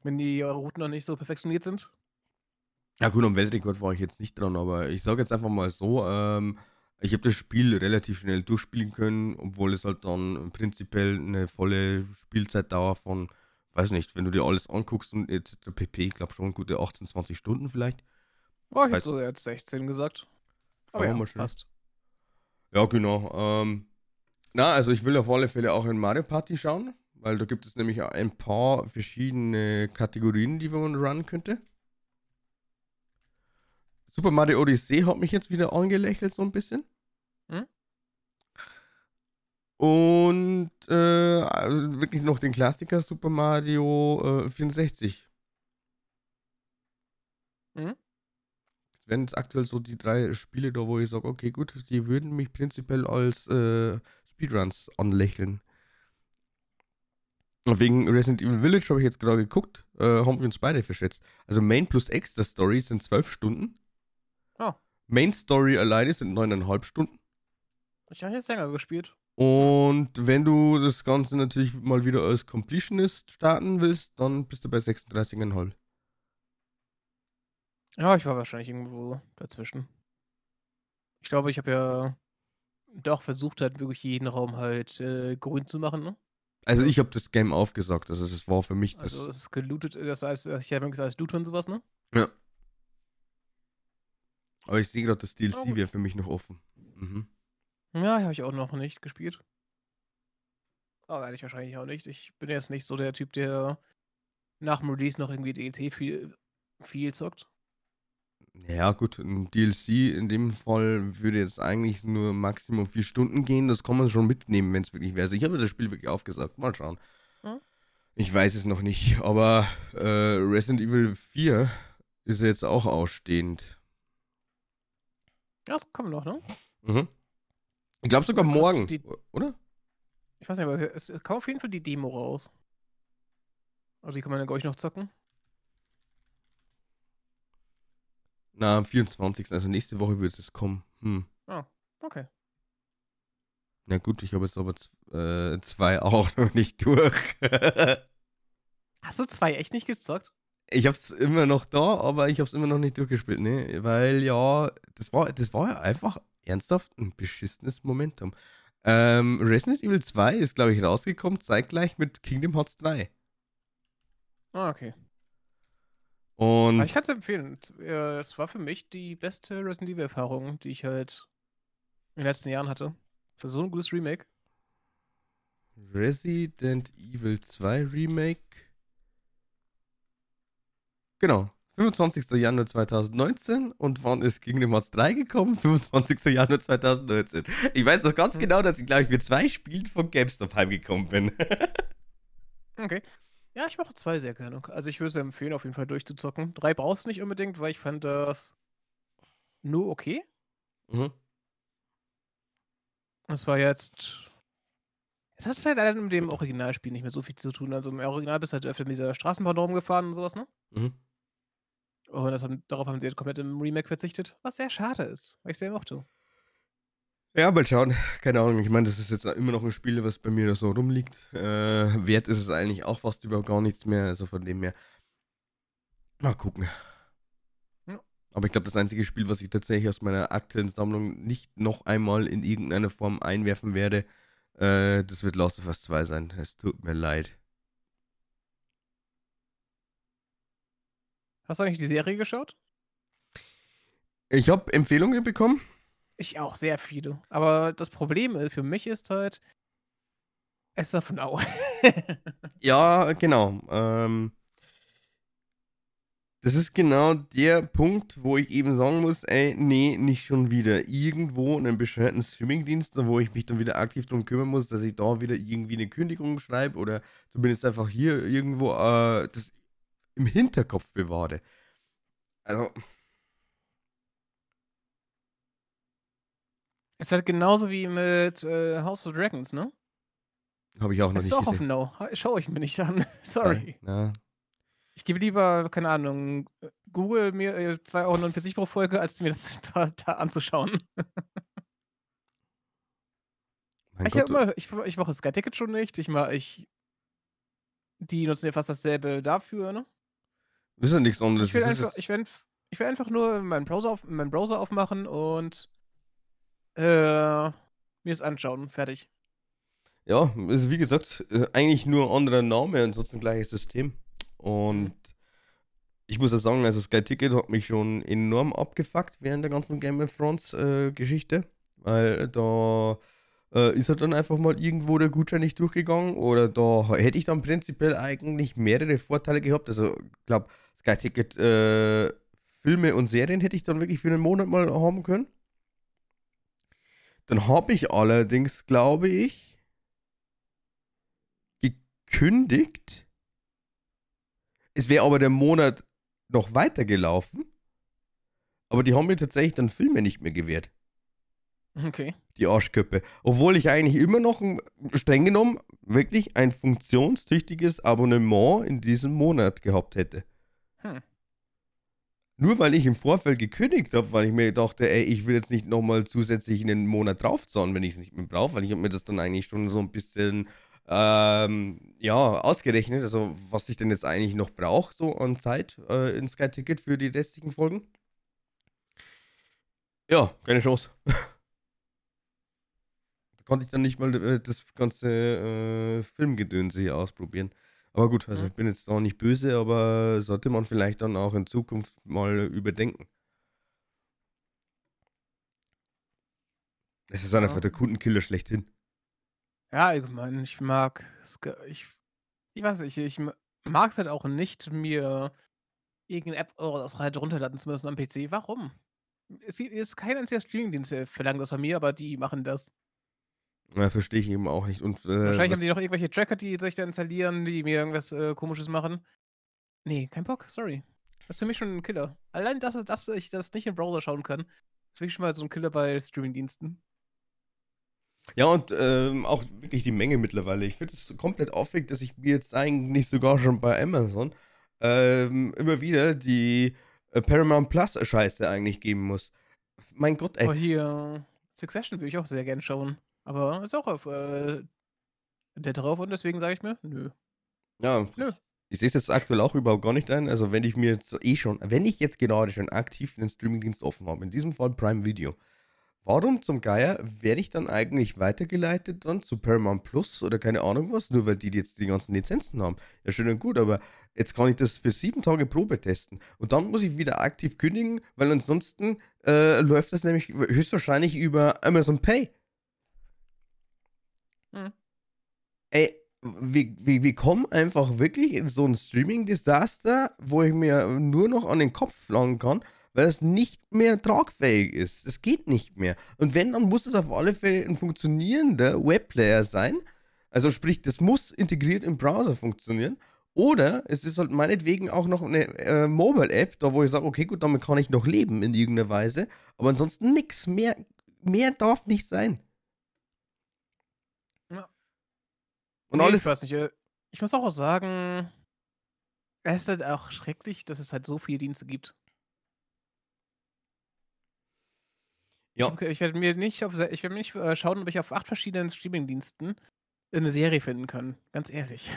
Wenn die Routen noch nicht so perfektioniert sind. Ja gut, am Weltrekord war ich jetzt nicht dran, aber ich sage jetzt einfach mal so, ähm, ich habe das Spiel relativ schnell durchspielen können, obwohl es halt dann prinzipiell eine volle Spielzeitdauer von, weiß nicht, wenn du dir alles anguckst und etc. pp, ich glaube schon gute 18, 20 Stunden vielleicht. Oh, ich hätte so jetzt 16 gesagt. Aber ja, passt. Ja, genau. Ähm, na, also ich will auf alle Fälle auch in Mario Party schauen, weil da gibt es nämlich ein paar verschiedene Kategorien, die man runnen könnte. Super Mario Odyssey hat mich jetzt wieder angelächelt so ein bisschen. Hm? Und äh, also wirklich noch den Klassiker Super Mario äh, 64. Hm? Das wären jetzt aktuell so die drei Spiele da, wo ich sage, okay, gut, die würden mich prinzipiell als äh, Speedruns anlächeln. Wegen Resident Evil Village habe ich jetzt gerade geguckt, äh, haben wir uns beide verschätzt. Also Main plus Extra Story sind zwölf Stunden. Main Story alleine sind neuneinhalb Stunden. Ich habe jetzt länger gespielt. Und wenn du das Ganze natürlich mal wieder als Completionist starten willst, dann bist du bei 36,5. Ja, ich war wahrscheinlich irgendwo dazwischen. Ich glaube, ich habe ja doch versucht, halt wirklich jeden Raum halt äh, grün zu machen, ne? Also ich habe das Game aufgesagt, also es war für mich das. Also es ist gelootet, das heißt, ich habe gesagt, Loot und sowas, ne? Ja. Aber ich sehe gerade, das DLC oh, wäre für mich noch offen. Mhm. Ja, habe ich auch noch nicht gespielt. Aber werde ich wahrscheinlich auch nicht. Ich bin jetzt nicht so der Typ, der nach dem Release noch irgendwie DLC viel, viel zockt. Ja, gut, ein DLC in dem Fall würde jetzt eigentlich nur Maximum vier Stunden gehen. Das kann man schon mitnehmen, wenn es wirklich wäre. Also ich habe das Spiel wirklich aufgesagt. Mal schauen. Hm? Ich weiß es noch nicht, aber äh, Resident Evil 4 ist jetzt auch ausstehend. Das kommt noch, ne? Mhm. Ich glaube sogar morgen, die, oder? Ich weiß nicht, aber es, es kam auf jeden Fall die Demo raus. Also die kann man dann, glaube ich, noch zocken. Na, am 24. Also nächste Woche wird es kommen. Hm. Ah, okay. Na gut, ich habe jetzt aber äh, zwei auch noch nicht durch. Hast du zwei echt nicht gezockt? Ich hab's immer noch da, aber ich hab's immer noch nicht durchgespielt, ne? Weil ja, das war, das war ja einfach ernsthaft ein beschissenes Momentum. Ähm, Resident Evil 2 ist, glaube ich, rausgekommen, zeitgleich mit Kingdom Hearts 3. Ah, okay. Und Aber ich kann es empfehlen. Es, äh, Es war für mich die beste Resident Evil-Erfahrung, die ich halt in den letzten Jahren hatte. Das ist so ein gutes Remake. Resident Evil 2 Remake. Genau. 25. Januar 2019 und wann ist Kingdom Hearts 3 gekommen? 25. Januar 2019. Ich weiß noch ganz Hm. genau, dass ich, glaube ich, mit zwei Spielen von GameStop heimgekommen bin. Okay. Ja, ich mache zwei sehr gerne. Also ich würde es empfehlen, auf jeden Fall durchzuzocken. Drei brauchst du nicht unbedingt, weil ich fand das nur okay. mhm. Es war jetzt. Es hat halt leider mit dem Originalspiel nicht mehr so viel zu tun. Also im Original bist du halt öfter mit dieser Straßenbahn rumgefahren und sowas, ne? Mhm. Und das haben, darauf haben sie jetzt komplett im Remake verzichtet. Was sehr schade ist, weil ich sehr mochte. Ja, mal schauen. Keine Ahnung. Ich meine, das ist jetzt immer noch ein Spiel, was bei mir da so rumliegt. Äh, wert ist es eigentlich auch fast überhaupt gar nichts mehr. Also von dem her. Mal gucken. Ja. Aber ich glaube, das einzige Spiel, was ich tatsächlich aus meiner aktuellen Sammlung nicht noch einmal in irgendeiner Form einwerfen werde, äh, das wird Last of Us 2 sein. Es tut mir leid. Hast du eigentlich die Serie geschaut? Ich habe Empfehlungen bekommen. Ich auch, sehr viele. Aber das Problem äh, für mich ist halt. Es of Now. Ja, genau. Ähm, das ist genau der Punkt, wo ich eben sagen muss, ey, nee, nicht schon wieder. Irgendwo einen bescheuerten Streamingdienst, wo ich mich dann wieder aktiv darum kümmern muss, dass ich da wieder irgendwie eine Kündigung schreibe oder zumindest einfach hier irgendwo äh, das im Hinterkopf bewahre. Also, ist halt genauso wie mit äh, House of Dragons, ne? habe ich auch noch Es ist nicht auch auf gesehen. No. Schau ich mir nicht an. Sorry. Na, Ich gebe lieber, keine Ahnung, Google mir äh, 2,49 Euro pro Folge, als mir das da, da anzuschauen. mein Ich, Gott, immer, ich, ich mache Sky Ticket schon nicht. Ich mach, ich, die nutzen ja fast dasselbe dafür, ne? Ist ja nichts anderes. Ich will, ist einfach, ich, will, ich will einfach nur meinen Browser, auf, meinen Browser aufmachen und äh, mir das anschauen. Fertig. Ja, also wie gesagt, äh, eigentlich nur anderer Name, ansonsten gleiches System. Und ich muss ja sagen, also Sky Ticket hat mich schon enorm abgefuckt während der ganzen Game of Thrones äh, Geschichte, weil da äh, ist halt dann einfach mal irgendwo der Gutschein nicht durchgegangen oder da hätte ich dann prinzipiell eigentlich mehrere Vorteile gehabt. Also ich glaube, Sky Ticket äh, Filme und Serien hätte ich dann wirklich für einen Monat mal haben können. Dann habe ich allerdings, glaube ich, gekündigt. Es wäre aber der Monat noch weitergelaufen. Aber die haben mir tatsächlich dann Filme nicht mehr gewährt. Okay. Die Arschköppe. Obwohl ich eigentlich immer noch ein, streng genommen wirklich ein funktionstüchtiges Abonnement in diesem Monat gehabt hätte. Hm. Nur weil ich im Vorfeld gekündigt habe, weil ich mir dachte, ey, ich will jetzt nicht nochmal zusätzlich einen Monat draufzahlen, wenn ich es nicht mehr brauche, weil ich habe mir das dann eigentlich schon so ein bisschen ähm, ja, ausgerechnet, also was ich denn jetzt eigentlich noch brauche, so an Zeit äh, in Sky Ticket für die restlichen Folgen. Ja, keine Chance. konnte ich dann nicht mal äh, das ganze äh, Filmgedönse hier ausprobieren. Aber gut, also Mhm. ich bin jetzt auch nicht böse, aber sollte man vielleicht dann auch in Zukunft mal überdenken. Es ist einfach Ja. der Kundenkiller schlechthin. Ja, allgemein, ich mag ich, ich weiß nicht, ich mag es halt auch nicht, mir irgendeine App oder das halt runterladen zu müssen am PC. Warum? Es ist kein einziger Streamingdienst, der verlangt das von mir, aber die machen das. Ja, verstehe ich eben auch nicht. Und, äh, Wahrscheinlich haben die noch irgendwelche Tracker, die sich da installieren, die mir irgendwas äh, komisches machen. Nee, kein Bock, sorry. Das ist für mich schon ein Killer. Allein, dass, dass ich das nicht im Browser schauen kann, ist wirklich schon mal so ein Killer bei Streamingdiensten. Ja, und ähm, auch wirklich die Menge mittlerweile. Ich finde es komplett aufregend, dass ich mir jetzt eigentlich sogar schon bei Amazon ähm, immer wieder die äh, Paramount Plus Scheiße eigentlich geben muss. Mein Gott, ey. Aber hier, Succession würde ich auch sehr gern schauen. Aber ist auch auf äh, der drauf und deswegen sage ich mir, nö. Ja, Nö. Ich sehe es jetzt aktuell auch überhaupt gar nicht ein. Also, wenn ich mir jetzt eh schon, wenn ich jetzt gerade schon aktiv einen Streamingdienst offen habe, in diesem Fall Prime Video, warum zum Geier werde ich dann eigentlich weitergeleitet dann zu Paramount Plus oder keine Ahnung was, nur weil die jetzt die ganzen Lizenzen haben? Ja, schön und gut, aber jetzt kann ich das für sieben Tage Probe testen und dann muss ich wieder aktiv kündigen, weil ansonsten äh, läuft das nämlich höchstwahrscheinlich über Amazon Pay. Hm. Ey, wir, wir, wir kommen einfach wirklich in so ein Streaming-Desaster, wo ich mir nur noch an den Kopf flanken kann, weil es nicht mehr tragfähig ist. Es geht nicht mehr. Und wenn, dann muss es auf alle Fälle ein funktionierender Webplayer sein. Also sprich, das muss integriert im Browser funktionieren. Oder es ist halt meinetwegen auch noch eine äh, Mobile-App, da wo ich sage, okay, gut, damit kann ich noch leben in irgendeiner Weise. Aber ansonsten nichts. Mehr, mehr darf nicht sein. Und nee, alles. Ich weiß nicht. Äh, ich muss auch sagen, es ist halt auch schrecklich, dass es halt so viele Dienste gibt. Ja. Ich, werde mir nicht auf, ich werde nicht äh, schauen, ob ich auf acht verschiedenen Streamingdiensten eine Serie finden kann. Ganz ehrlich.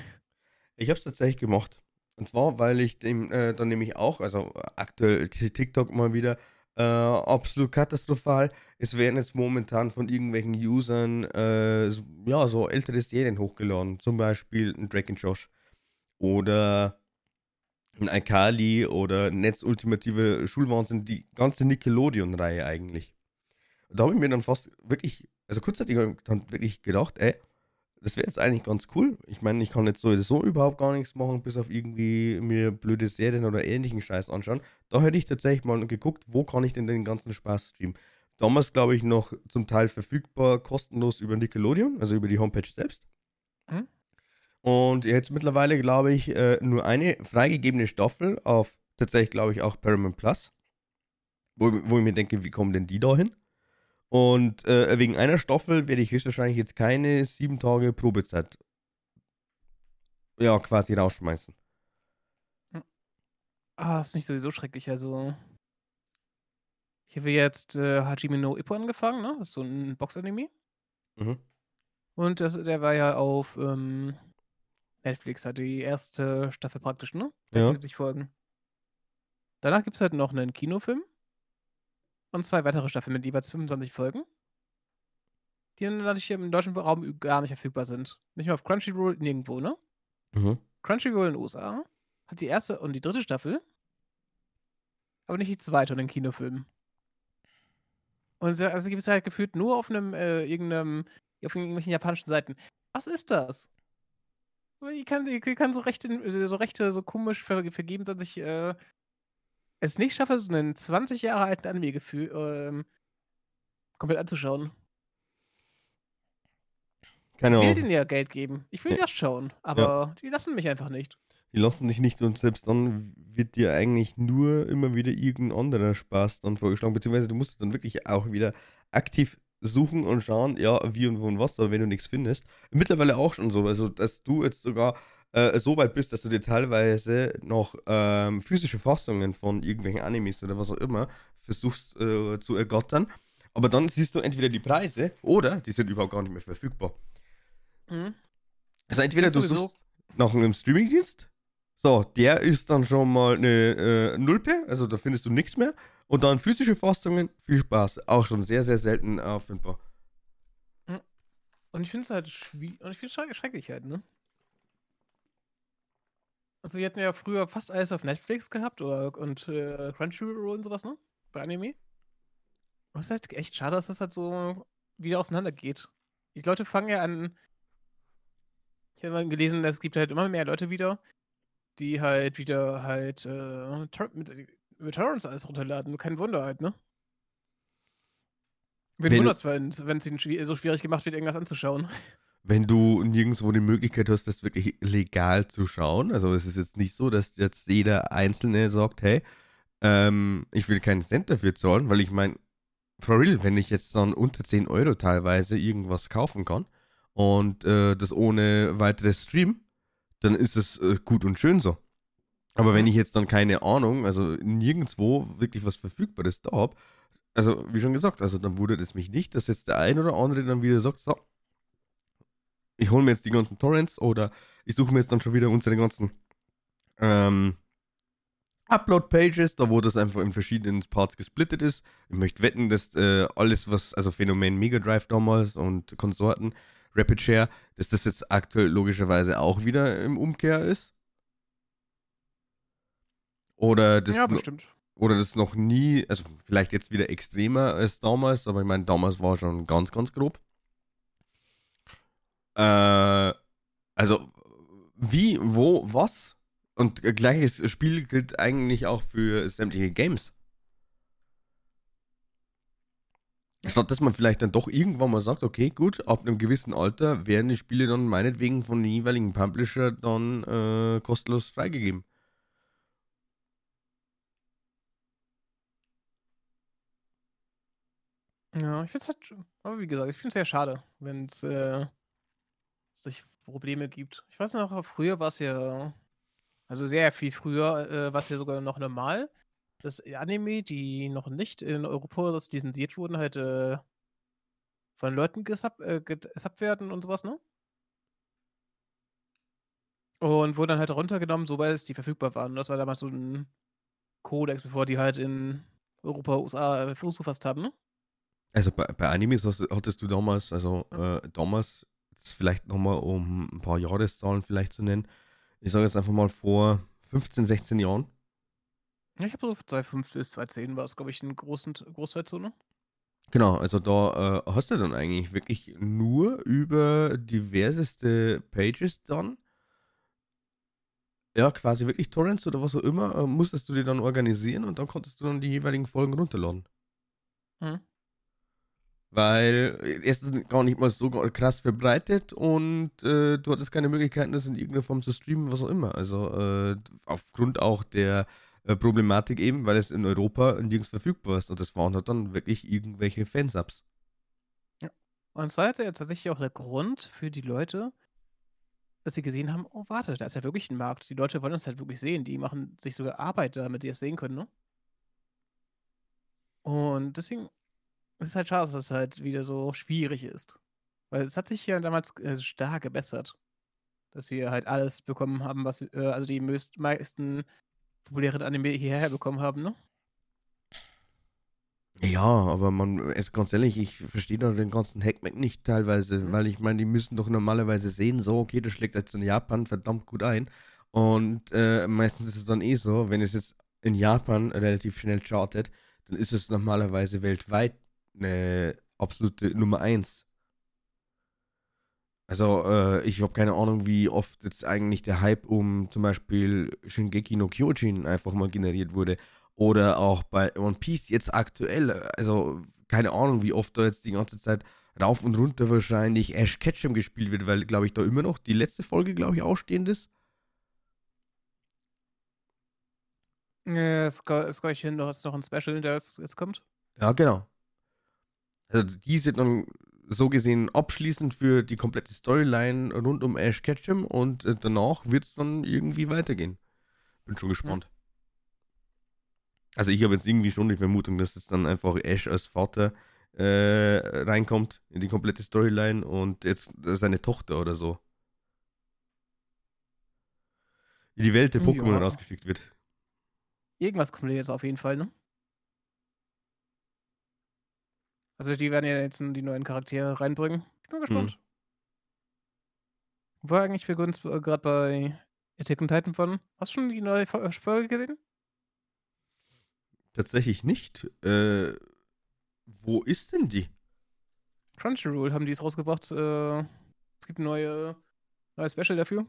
Ich habe es tatsächlich gemacht. Und zwar, weil ich dem äh, dann nämlich auch, also aktuell TikTok mal wieder äh, absolut katastrophal. Es werden jetzt momentan von irgendwelchen Usern äh, ja, so ältere Serien hochgeladen. Zum Beispiel ein Drake Josh oder ein Alkali oder Netz Ultimative Schulwahnsinn, die ganze Nickelodeon-Reihe eigentlich. da habe ich mir dann fast wirklich, also kurzzeitig dann wirklich gedacht, ey, das wäre jetzt eigentlich ganz cool. Ich meine, ich kann jetzt sowieso überhaupt gar nichts machen, bis auf irgendwie mir blöde Serien oder ähnlichen Scheiß anschauen. Da hätte ich tatsächlich mal geguckt, wo kann ich denn den ganzen Spaß streamen. Damals, glaube ich, noch zum Teil verfügbar, kostenlos über Nickelodeon, also über die Homepage selbst. Mhm. Und jetzt mittlerweile, glaube ich, äh, nur eine freigegebene Staffel auf tatsächlich, glaube ich, auch Paramount Plus. Wo, wo ich mir denke, wie kommen denn die da hin? Und äh, wegen einer Staffel werde ich höchstwahrscheinlich jetzt keine sieben Tage Probezeit ja, quasi rausschmeißen. Ah, ist nicht sowieso schrecklich. Also, ich habe jetzt äh, Hajime no Ippo angefangen, ne? Das ist so ein Box-Anime. Mhm. Und das, der war ja auf ähm, Netflix, hat die erste Staffel praktisch, ne? 76 ja. Folgen. Danach gibt es halt noch einen Kinofilm und zwei weitere Staffeln mit jeweils 25 Folgen, die dann natürlich hier im deutschen Raum gar nicht verfügbar sind. Nicht mehr auf Crunchyroll, nirgendwo, ne? Mhm. Crunchyroll in den USA hat die erste und die dritte Staffel, aber nicht die zweite und den Kinofilm. Und also gibt es halt gefühlt nur auf einem, äh, irgendeinem, auf irgendwelchen japanischen Seiten. Was ist das? Die kann, die kann so Rechte, so Rechte so komisch ver vergeben, dass ich äh, es nicht schaffe, so einen 20 Jahre alten Anime-Gefühl ähm, komplett anzuschauen. Keine Ahnung. Ich will denen ja Geld geben. Ich will ja. das schauen. Aber ja. die lassen mich einfach nicht. Die lassen dich nicht und selbst dann wird dir eigentlich nur immer wieder irgendein anderer Spaß dann vorgeschlagen. Beziehungsweise du musst dann wirklich auch wieder aktiv suchen und schauen, ja, wie und wo und was, aber wenn du nichts findest. Mittlerweile auch schon so, also dass du jetzt sogar äh, so weit bist, dass du dir teilweise noch ähm, physische Fassungen von irgendwelchen Animes oder was auch immer versuchst äh, zu ergattern. Aber dann siehst du entweder die Preise oder die sind überhaupt gar nicht mehr verfügbar. Mhm. Also entweder du suchst nach einem Streamingdienst, so, der ist dann schon mal eine äh, Nulpe, also da findest du nichts mehr. Und dann physische Fassungen, viel Spaß. Auch schon sehr, sehr selten auffindbar. Und ich finde es halt schwierig, und ich finde es schrecklich halt, ne? Also, wir hatten ja früher fast alles auf Netflix gehabt oder und äh, Crunchyroll und sowas, ne? Bei Anime. Und es ist halt echt schade, dass das halt so wieder auseinandergeht. Die Leute fangen ja an. Ich habe mal gelesen, es gibt halt immer mehr Leute wieder, die halt wieder halt äh, mit, mit Torrents alles runterladen. Kein Wunder halt, ne? Wenn du wunderst, wenn es ihnen so schwierig gemacht wird, irgendwas anzuschauen wenn du nirgendwo die Möglichkeit hast, das wirklich legal zu schauen. Also es ist jetzt nicht so, dass jetzt jeder Einzelne sagt, hey, ähm, ich will keinen Cent dafür zahlen, weil ich meine, for real, wenn ich jetzt dann unter 10 Euro teilweise irgendwas kaufen kann und äh, das ohne weiteres Stream, dann ist es äh, gut und schön so. Aber wenn ich jetzt dann keine Ahnung, also nirgendwo wirklich was Verfügbares da habe, also wie schon gesagt, also dann wundert es mich nicht, dass jetzt der ein oder andere dann wieder sagt, so, ich hole mir jetzt die ganzen Torrents oder ich suche mir jetzt dann schon wieder unsere ganzen ähm, Upload-Pages, da wo das einfach in verschiedenen Parts gesplittet ist. Ich möchte wetten, dass äh, alles, was, also Phänomen Mega Drive damals und Konsorten, Rapid Share, dass das jetzt aktuell logischerweise auch wieder im Umkehr ist. Oder das, Ja, bestimmt. oder das noch nie, also vielleicht jetzt wieder extremer als damals, aber ich meine, damals war schon ganz, ganz grob. Äh, also, wie, wo, was? Und gleiches Spiel gilt eigentlich auch für sämtliche Games. Statt dass man vielleicht dann doch irgendwann mal sagt, okay, gut, ab einem gewissen Alter werden die Spiele dann meinetwegen von den jeweiligen Publisher dann äh, kostenlos freigegeben. Ja, ich finde es halt, aber wie gesagt, ich finde es sehr schade, wenn es äh, sich Probleme gibt. Ich weiß noch, früher war es ja, also sehr viel früher, äh, war es ja sogar noch normal, dass Anime, die noch nicht in Europa lizenziert wurden, halt äh, von Leuten gesub, äh, gesubbt werden und sowas, ne? Und wurden dann halt runtergenommen, sobald die verfügbar waren. Das war damals so ein Kodex, bevor die halt in Europa, USA Fuß gefasst haben, ne? Also bei, bei Animes hast, hattest du damals, also äh, damals, vielleicht nochmal um ein paar Jahreszahlen vielleicht zu nennen, ich sage jetzt einfach mal vor 15, 16 Jahren. Ja, ich habe so 2005 bis 2010 war es, glaube ich, in großen Großweltzone. Genau, also da äh, hast du dann eigentlich wirklich nur über diverseste Pages dann, ja, quasi wirklich Torrents oder was auch immer, äh, musstest du dir dann organisieren und dann konntest du dann die jeweiligen Folgen runterladen. Mhm. Weil äh, erstens gar nicht mal so krass verbreitet und äh, du hattest keine Möglichkeiten, das in irgendeiner Form zu streamen, was auch immer. Also äh, aufgrund auch der äh, Problematik eben, weil es in Europa nirgends verfügbar ist. Und das waren halt dann wirklich irgendwelche Fansubs. Und es war halt ja tatsächlich auch der Grund für die Leute, dass sie gesehen haben, oh warte, da ist ja wirklich ein Markt. Die Leute wollen das halt wirklich sehen. Die machen sich sogar Arbeit, damit sie es sehen können, ne? Und deswegen ist es halt schade, dass es halt wieder so schwierig ist. Weil es hat sich ja damals äh, stark gebessert. Dass wir halt alles bekommen haben, was wir, äh, also die meisten populären Anime hierher bekommen haben, ne? Ja, aber man, ist ganz ehrlich, ich verstehe da den ganzen Hackmack nicht teilweise, Mhm. weil ich meine, die müssen doch normalerweise sehen, so, okay, das schlägt jetzt in Japan verdammt gut ein. Und äh, meistens ist es dann eh so, wenn es jetzt in Japan relativ schnell chartet, dann ist es normalerweise weltweit eine absolute Nummer 1. Also, äh, ich habe keine Ahnung, wie oft jetzt eigentlich der Hype um zum Beispiel Shingeki no Kyojin einfach mal generiert wurde. Oder auch bei One Piece jetzt aktuell. Also, keine Ahnung, wie oft da jetzt die ganze Zeit rauf und runter wahrscheinlich Ash Ketchum gespielt wird, weil, glaube ich, da immer noch die letzte Folge, glaube ich, ausstehend ist. Ja, das ist gleich hin, du hast noch ein Special, der jetzt, jetzt kommt. Ja, genau. Also, die sind dann so gesehen abschließend für die komplette Storyline rund um Ash Ketchum und äh, danach wird es dann irgendwie weitergehen. Bin schon gespannt. Also ich habe jetzt irgendwie schon die Vermutung, dass jetzt dann einfach Ash als Vater äh, reinkommt in die komplette Storyline und jetzt seine Tochter oder so in die Welt der Ja. Pokémon rausgeschickt wird. Irgendwas kommt jetzt auf jeden Fall, ne? Also die werden ja jetzt die neuen Charaktere reinbringen. Ich bin gespannt. War eigentlich für uns äh, gerade bei Attack on Titan von. Hast du schon die neue Fo- Folge gesehen? Tatsächlich nicht. Äh, wo ist denn die? Crunchyroll haben die es rausgebracht. Äh, es gibt neue, neues Special dafür.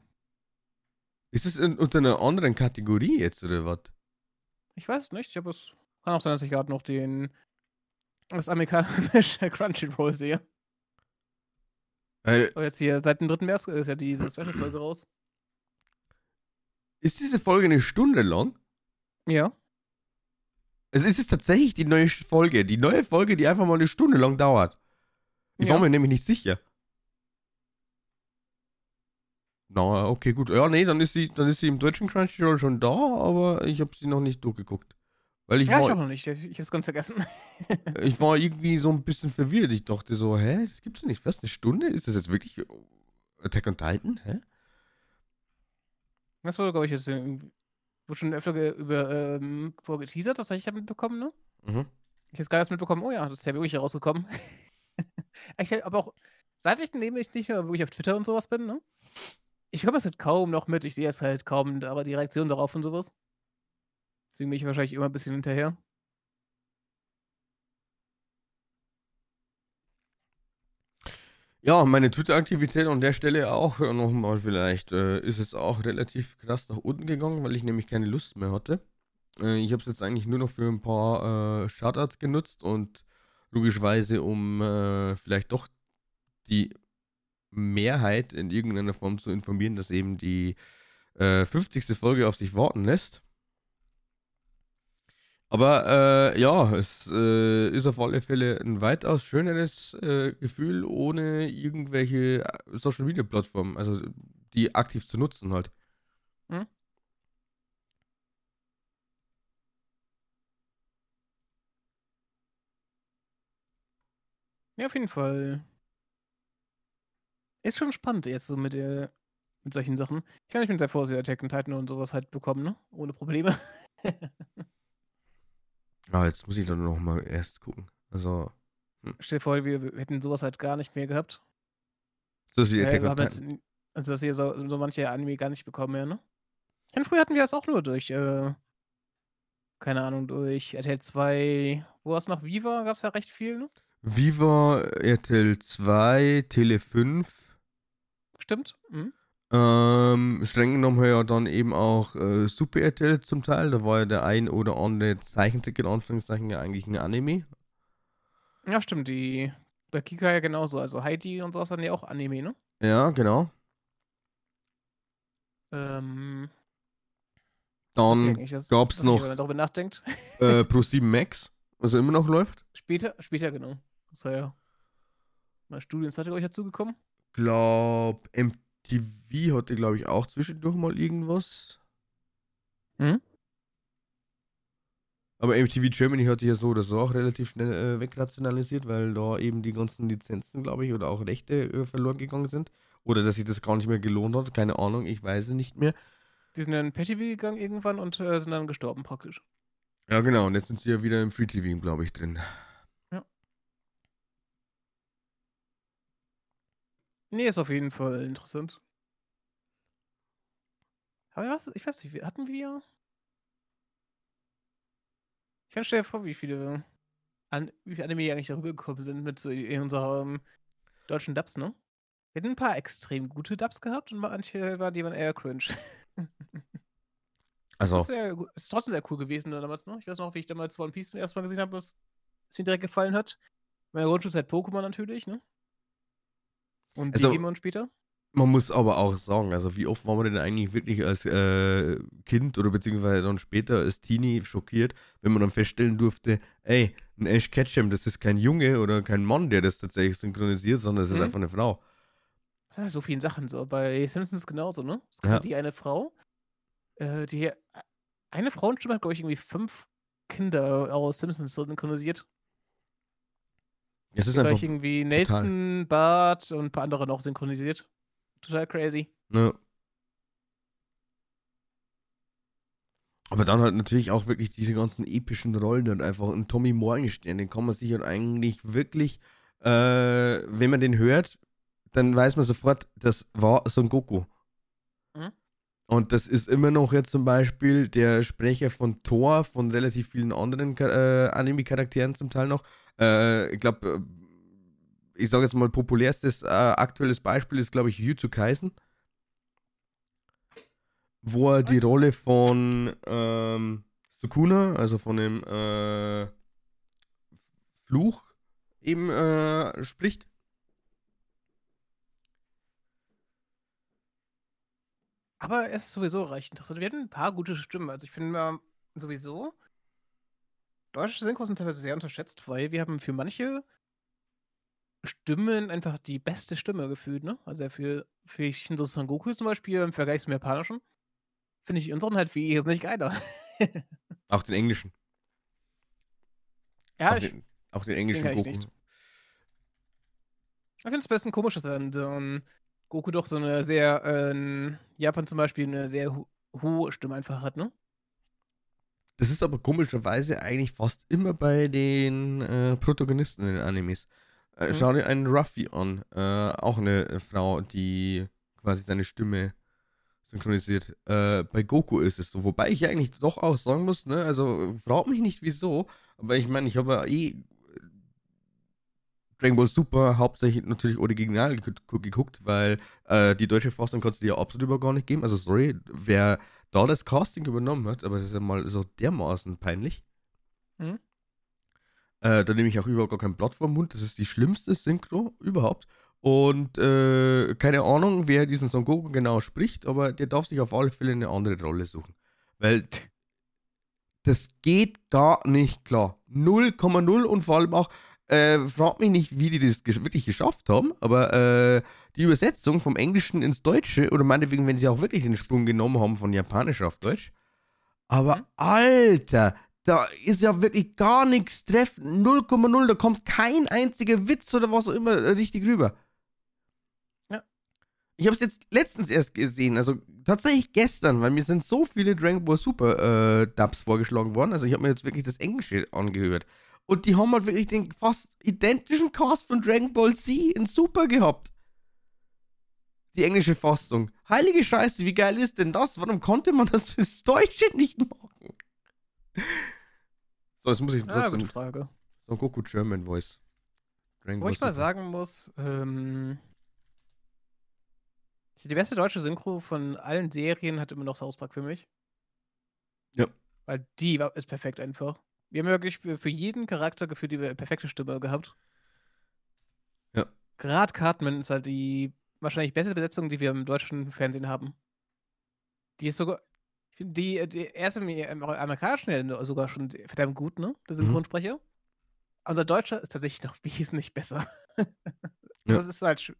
Ist es in, unter einer anderen Kategorie jetzt oder was? Ich weiß nicht, aber es kann auch sein, dass ich gerade noch den das amerikanische Crunchyroll sehe. Äh, jetzt hier seit dem 3. März ist ja diese Special-Folge raus. ist diese Folge eine Stunde lang? Ja. Also ist es tatsächlich die neue Folge. Die neue Folge, die einfach mal eine Stunde lang dauert. Ich war Ja. mir nämlich nicht sicher. Na, okay, gut. Ja, nee, dann ist sie, dann ist sie im deutschen Crunchyroll schon da, aber ich habe sie noch nicht durchgeguckt. Weil ich, ja, ich auch war, noch nicht. Ich, ich hab's ganz vergessen. ich war irgendwie so ein bisschen verwirrt. Ich dachte so, hä, das gibt's doch nicht. Was, eine Stunde? Ist das jetzt wirklich Attack on Titan? Hä? Das wurde, glaube ich, jetzt irgendwie wurde schon öfter über, ähm, vorgeteasert, das habe ich ja mitbekommen, ne? Mhm. Ich habe gerade erst mitbekommen, oh ja, das ist ja wirklich rausgekommen. ich aber auch, seit ich nämlich nicht mehr wirklich auf Twitter und sowas bin, ne? Ich höre es halt kaum noch mit, ich sehe es halt kaum, aber die Reaktion darauf und sowas. Deswegen bin ich wahrscheinlich immer ein bisschen hinterher. Ja, meine Twitter-Aktivität an der Stelle auch äh, nochmal vielleicht äh, ist es auch relativ krass nach unten gegangen, weil ich nämlich keine Lust mehr hatte. Äh, ich habe es jetzt eigentlich nur noch für ein paar äh, Shoutouts genutzt und logischerweise um äh, vielleicht doch die Mehrheit in irgendeiner Form zu informieren, dass eben die äh, 50. Folge auf sich warten lässt. Aber äh, ja, es äh, ist auf alle Fälle ein weitaus schöneres äh, Gefühl, ohne irgendwelche äh, Social Media Plattformen, also die aktiv zu nutzen halt. Hm? Ja, auf jeden Fall. Ist schon spannend jetzt so mit, äh, mit solchen Sachen. Ich kann nicht mit sehr vorsichtig Attack on Titan und sowas halt bekommen, ne? Ohne Probleme. Ah, jetzt muss ich dann noch mal erst gucken. Also. Hm. Stell dir vor, wir, wir hätten sowas halt gar nicht mehr gehabt. So wie Attack on Titan. also, dass ihr so, so manche Anime gar nicht bekommen mehr, ne? Und früher hatten wir das auch nur durch, äh, keine Ahnung, durch RTL 2, wo war es noch? Viva gab es ja recht viel, ne? Viva, RTL 2, Tele 5. Stimmt. Mhm. Ähm, streng genommen ja dann eben auch äh, Super RTL zum Teil. Da war ja der ein oder andere Zeichentrick in Anführungszeichen ja eigentlich ein Anime. Ja, stimmt. Die bei Kika ja genauso. Also Heidi und sowas waren ja auch Anime, ne? Ja, genau. Ähm. Dann gab es noch darüber nachdenkt. Äh, Pro 7 Max, also immer noch läuft. Später, später genau. Das war ja mal Studienzeit euch dazugekommen. Glaub, TV hatte, glaube ich, auch zwischendurch mal irgendwas. Hm? Aber MTV Germany hatte ja so oder so auch relativ schnell äh, wegrationalisiert, weil da eben die ganzen Lizenzen, glaube ich, oder auch Rechte äh, verloren gegangen sind. Oder dass sich das gar nicht mehr gelohnt hat. Keine Ahnung, ich weiß es nicht mehr. Die sind dann in Pay-TV gegangen irgendwann und äh, sind dann gestorben praktisch. Ja, genau. Und jetzt sind sie ja wieder im Free-TV, glaube ich, drin. Nee, ist auf jeden Fall interessant. Aber was, ich weiß nicht, hatten wir. Ich kann stellen vor, wie viele, an, wie viele Anime eigentlich darüber gekommen sind mit so in unserem deutschen Dubs, ne? Wir hatten ein paar extrem gute Dubs gehabt und manche waren, die waren eher cringe. Also. Das wär, ist trotzdem sehr cool gewesen damals, ne? Ich weiß noch, wie ich damals One Piece zum ersten Mal gesehen habe, was, was mir direkt gefallen hat. Meine Grundschulzeit Pokémon natürlich, ne? Und also, Digimon später. Man muss aber auch sagen, also wie oft war man denn eigentlich wirklich als äh, Kind oder beziehungsweise dann später als Teenie schockiert, wenn man dann feststellen durfte, ey, ein Ash Ketchum, das ist kein Junge oder kein Mann, der das tatsächlich synchronisiert, sondern es ist mhm. einfach eine Frau. Ist so vielen Sachen so. Bei Simpsons genauso, ne? Es gibt ja. die eine Frau, äh, die eine Frauenstimme hat, glaube ich, irgendwie fünf Kinder aus Simpsons synchronisiert. Es ist einfach irgendwie Nelson, total. Bart und ein paar andere noch synchronisiert. Total crazy. Ja. Aber dann halt natürlich auch wirklich diese ganzen epischen Rollen und einfach ein Tommy Morgenstern, den kann man sich halt eigentlich wirklich, äh, wenn man den hört, dann weiß man sofort, das war Son Goku. Mhm. Und das ist immer noch jetzt zum Beispiel der Sprecher von Thor, von relativ vielen anderen äh, Anime-Charakteren zum Teil noch. Äh, ich glaube, ich sage jetzt mal, populärstes äh, aktuelles Beispiel ist, glaube ich, Jujutsu Kaisen. Wo er die Rolle von ähm, Sukuna, also von dem äh, Fluch, eben äh, spricht. Aber es ist sowieso recht interessant. Wir hatten ein paar gute Stimmen. Also ich finde sowieso, deutsche Synchros sind teilweise sehr unterschätzt, weil wir haben für manche Stimmen einfach die beste Stimme gefühlt, ne? Also für, für Shinzo Son Goku zum Beispiel im Vergleich zum Japanischen finde ich unseren halt wie jetzt nicht geiler. auch den englischen. Ja, auch, ich, den, auch den englischen den Goku. Ich, ich finde es ein bisschen komisch, dass dann so ein Goku doch so eine sehr, äh, in Japan zum Beispiel, eine sehr ho hohe Stimme einfach hat, ne? Das ist aber komischerweise eigentlich fast immer bei den äh, Protagonisten in den Animes. Äh, Mhm. Schau dir einen Ruffy an. Äh, auch eine äh, Frau, die quasi seine Stimme synchronisiert. Äh, bei Goku ist es so. Wobei ich eigentlich doch auch sagen muss, ne, also frag mich nicht wieso, aber ich meine, ich habe ja eh Dragon Ball Super hauptsächlich natürlich original geguckt, weil äh, die deutsche Fassung kannst du dir ja absolut über gar nicht geben. Also sorry, wer da das Casting übernommen hat, aber das ist ja mal so dermaßen peinlich. Mhm. Äh, da nehme ich auch überhaupt gar kein Blatt vom Mund. Das ist die schlimmste Synchro überhaupt. Und äh, keine Ahnung, wer diesen Son Goku genau spricht, aber der darf sich auf alle Fälle eine andere Rolle suchen. Weil das geht gar nicht klar. 0,0 und vor allem auch, äh, fragt mich nicht, wie die das wirklich geschafft haben, aber äh, die Übersetzung vom Englischen ins Deutsche, oder meinetwegen, wenn sie auch wirklich den Sprung genommen haben von Japanisch auf Deutsch, aber Mhm. Alter, da ist ja wirklich gar nichts treffen. 0,0, da kommt kein einziger Witz oder was auch immer äh, richtig rüber. Ja. Ich habe es jetzt letztens erst gesehen, also tatsächlich gestern, weil mir sind so viele Dragon Ball Super äh, Dubs vorgeschlagen worden. Also ich habe mir jetzt wirklich das Englische angehört. Und die haben halt wirklich den fast identischen Cast von Dragon Ball Z in Super gehabt. Die englische Fassung. Heilige Scheiße, wie geil ist denn das? Warum konnte man das fürs Deutsche nicht machen? So, jetzt muss ich Ah, trotzdem Frage. Son Goku German Voice. Dragon Wo ich mal sagen muss, ähm, die beste deutsche Synchro von allen Serien hat immer noch South Park für mich. Ja. Weil die ist perfekt einfach. Wir haben wirklich für für jeden Charakter gefühlt die perfekte Stimme gehabt. Ja. Gerade Cartman ist halt die wahrscheinlich beste Besetzung, die wir im deutschen Fernsehen haben. Die ist sogar, die, die erste im, amerikanischen sogar schon verdammt gut, ne? Der Mhm. Synchronsprecher. Unser Deutscher ist tatsächlich noch wesentlich besser. Ja. Das ist halt sch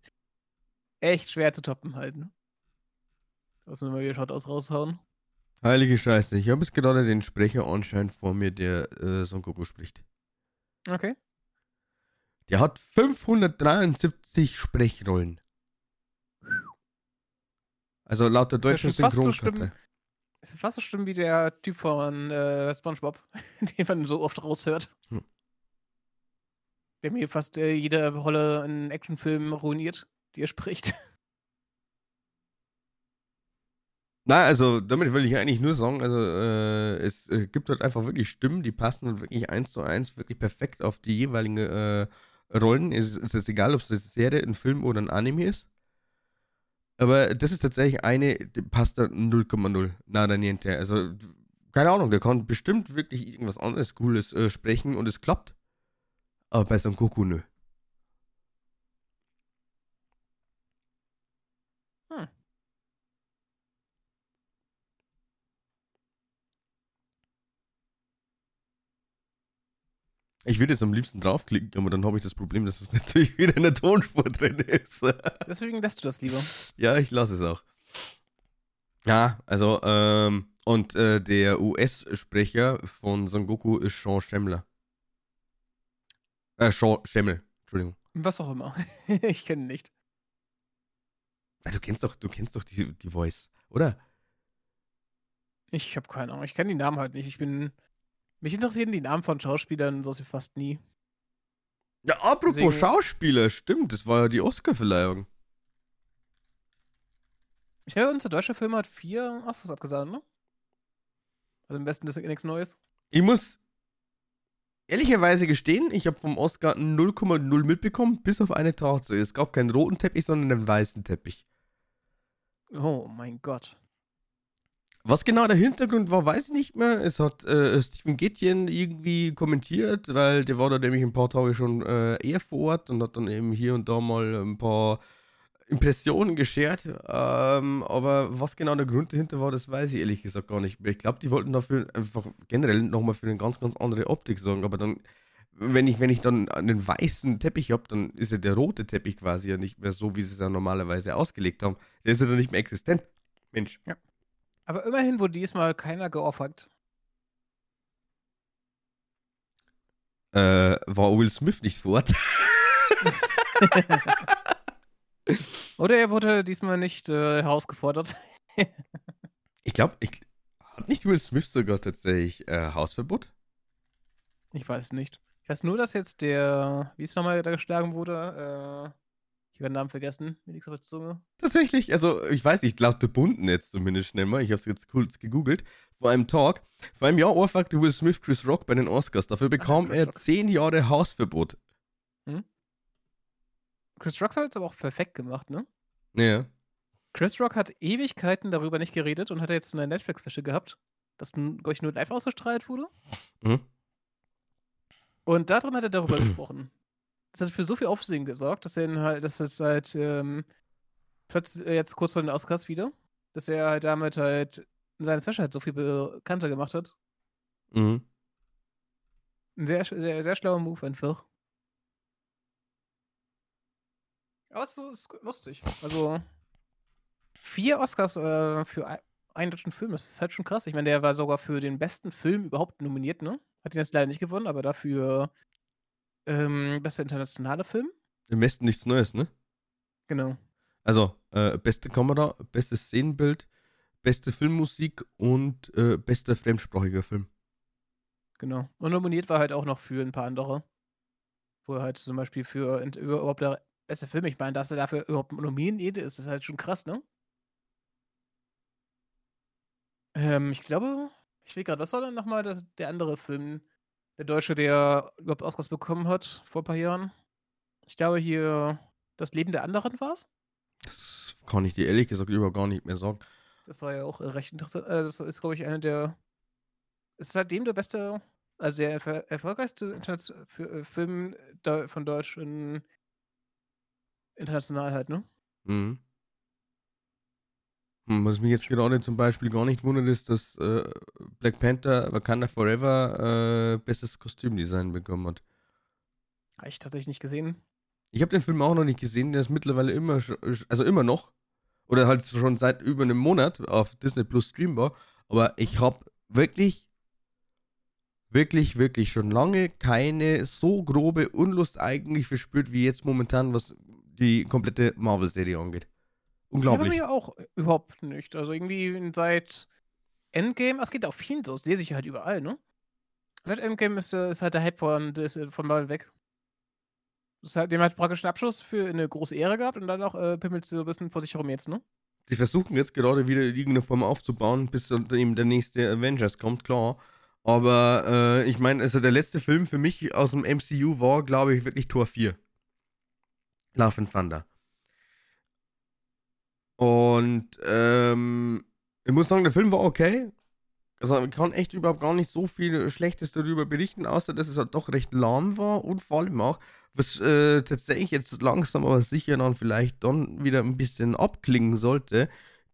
echt schwer zu toppen halt, ne? Muss man mal wieder Shoutouts raushauen. Heilige Scheiße, ich habe jetzt gerade den Sprecher anscheinend vor mir, der äh, Son Goku spricht. Okay. Der hat 573 Sprechrollen. Also laut der Ist ja deutschen schon fast so Synchronkarte. Ist fast so schlimm wie der Typ von äh, SpongeBob, den man so oft raushört. Hm. Der mir fast äh, jede Rolle in Actionfilmen ruiniert, die er spricht. Na, also damit will ich eigentlich nur sagen, also äh, es äh, gibt halt einfach wirklich Stimmen, die passen und wirklich eins zu eins wirklich perfekt auf die jeweiligen äh, Rollen. Es ist jetzt egal, ob es eine Serie, ein Film oder ein Anime ist. Aber das ist tatsächlich eine, die passt da 0,0. Nada niente. Also, keine Ahnung, der kann bestimmt wirklich irgendwas anderes Cooles äh, sprechen und es klappt. Aber bei Son Goku nö. Hm. Ich würde jetzt am liebsten draufklicken, aber dann habe ich das Problem, dass es natürlich wieder in der Tonspur drin ist. Deswegen lässt du das lieber. ja, ich lasse es auch. Ja, also, ähm, und äh, der US-Sprecher von Son Goku ist Sean Schemmler. Äh, Sean Schemmel, Entschuldigung. Was auch immer. ich kenne ihn nicht. Ah, Du kennst doch, du kennst doch die, die Voice, oder? Ich habe keine Ahnung. Ich kenne die Namen halt nicht. Ich bin. Mich interessieren die Namen von Schauspielern so fast nie. Ja, apropos Deswegen- Schauspieler, stimmt, das war ja die Oscar-Verleihung. Ich höre, unser deutscher Film hat vier Oscars abgesagt, ne? Also im Westen ist nichts Neues. Ich muss ehrlicherweise gestehen, ich habe vom Oscar 0,0 mitbekommen, bis auf eine Tatsache. Es gab keinen roten Teppich, sondern einen weißen Teppich. Oh mein Gott. Was genau der Hintergrund war, weiß ich nicht mehr. Es hat äh, Stephen Gittchen irgendwie kommentiert, weil der war da nämlich ein paar Tage schon äh, eher vor Ort und hat dann eben hier und da mal ein paar Impressionen geschert. Ähm, aber was genau der Grund dahinter war, das weiß ich ehrlich gesagt gar nicht mehr. Ich glaube, die wollten dafür einfach generell nochmal für eine ganz, ganz andere Optik sorgen. Aber dann, wenn ich, wenn ich dann einen weißen Teppich habe, dann ist ja der rote Teppich quasi ja nicht mehr so, wie sie es ja normalerweise ausgelegt haben. Der ist ja dann nicht mehr existent. Mensch. Aber immerhin wurde diesmal keiner geohrfeigt. Äh, war Will Smith nicht vor Ort? Oder er wurde diesmal nicht äh, herausgefordert. Ich glaube, ich. Hat nicht Will Smith sogar tatsächlich äh, Hausverbot? Ich weiß nicht. Ich weiß nur, dass jetzt der, wie es nochmal da geschlagen wurde, äh, ich habe den Namen vergessen, mir nichts auf der Zunge. Tatsächlich, also ich weiß nicht, laut der Bunden jetzt zumindest schnell mal, ich habe es jetzt kurz gegoogelt, vor einem Talk, vor einem Jahr ohrfeigte Will Smith Chris Rock bei den Oscars. Dafür bekam Ach, er Rock. zehn Jahre Hausverbot. Chris Rock hat es aber auch perfekt gemacht, ne? Ja. Chris Rock hat Ewigkeiten darüber nicht geredet und hat jetzt eine Netflix-Wäsche gehabt, das, glaube ich, nur live ausgestrahlt wurde. Mhm. Und darin hat er darüber gesprochen. Das hat für so viel Aufsehen gesorgt, dass er halt, dass es halt ähm, plötzlich äh, jetzt kurz vor den Oscars wieder, dass er halt damit halt in seiner Special halt so viel bekannter gemacht hat. Mhm. Ein sehr, sehr, sehr schlauer Move einfach. Aber es ist lustig. Also, vier Oscars äh, für ein- einen deutschen Film, das ist halt schon krass. Ich meine, der war sogar für den besten Film überhaupt nominiert, ne? Hat ihn jetzt leider nicht gewonnen, aber dafür ähm, bester internationaler Film. Im Westen nichts Neues, ne? Genau. Also, äh, beste Kamera, bestes Szenenbild, beste Filmmusik und äh, bester fremdsprachiger Film. Genau. Und nominiert war halt auch noch für ein paar andere. Wo er halt zum Beispiel für überhaupt der beste Film, ich meine, dass er dafür überhaupt nominiert ist, ist halt schon krass, ne? Ähm, ich glaube, ich will gerade, was war denn nochmal das, der andere Film, der Deutsche, der überhaupt Oscars bekommen hat vor ein paar Jahren? Ich glaube hier, Das Leben der anderen war es? Das kann ich dir ehrlich gesagt überhaupt gar nicht mehr sagen. Das war ja auch äh, recht interessant. Äh, das ist, glaube ich, einer der. Ist seitdem der beste, also der erfol- erfolgreichste äh, Film von Deutsch in, international halt, ne? Mhm. Hm, Was mich jetzt gerade zum Beispiel gar nicht wundert, ist, dass äh, Black Panther Wakanda Forever äh, bestes Kostümdesign bekommen hat. Habe ich tatsächlich nicht gesehen. Ich habe den Film auch noch nicht gesehen, der ist mittlerweile immer, also immer noch, oder halt schon seit über einem Monat auf Disney Plus streambar, aber ich habe wirklich, wirklich, wirklich schon lange keine so grobe Unlust eigentlich verspürt, wie jetzt momentan, was die komplette Marvel-Serie angeht. Ja, bei Unglaublich. mir auch überhaupt nicht. Also irgendwie seit Endgame, es geht auch vielen so, das lese ich halt überall, ne? Seit Endgame ist, äh, ist halt der Hype von, des- von Marvel weg. Das hat, dem hat praktisch einen Abschluss für eine große Ehre gehabt und dann auch äh, pimmelt sie so ein bisschen vor sich herum jetzt, ne? Die versuchen jetzt gerade wieder irgendeine Form aufzubauen, bis dann eben der nächste Avengers kommt, klar. Aber äh, ich meine, also der letzte Film für mich aus dem MCU war, glaube ich, wirklich Tor 4. Love and Thunder. Und ähm, ich muss sagen, der Film war okay. Also man kann echt überhaupt gar nicht so viel Schlechtes darüber berichten, außer dass es halt doch recht lahm war und vor allem auch, was äh, tatsächlich jetzt langsam aber sicher dann vielleicht dann wieder ein bisschen abklingen sollte,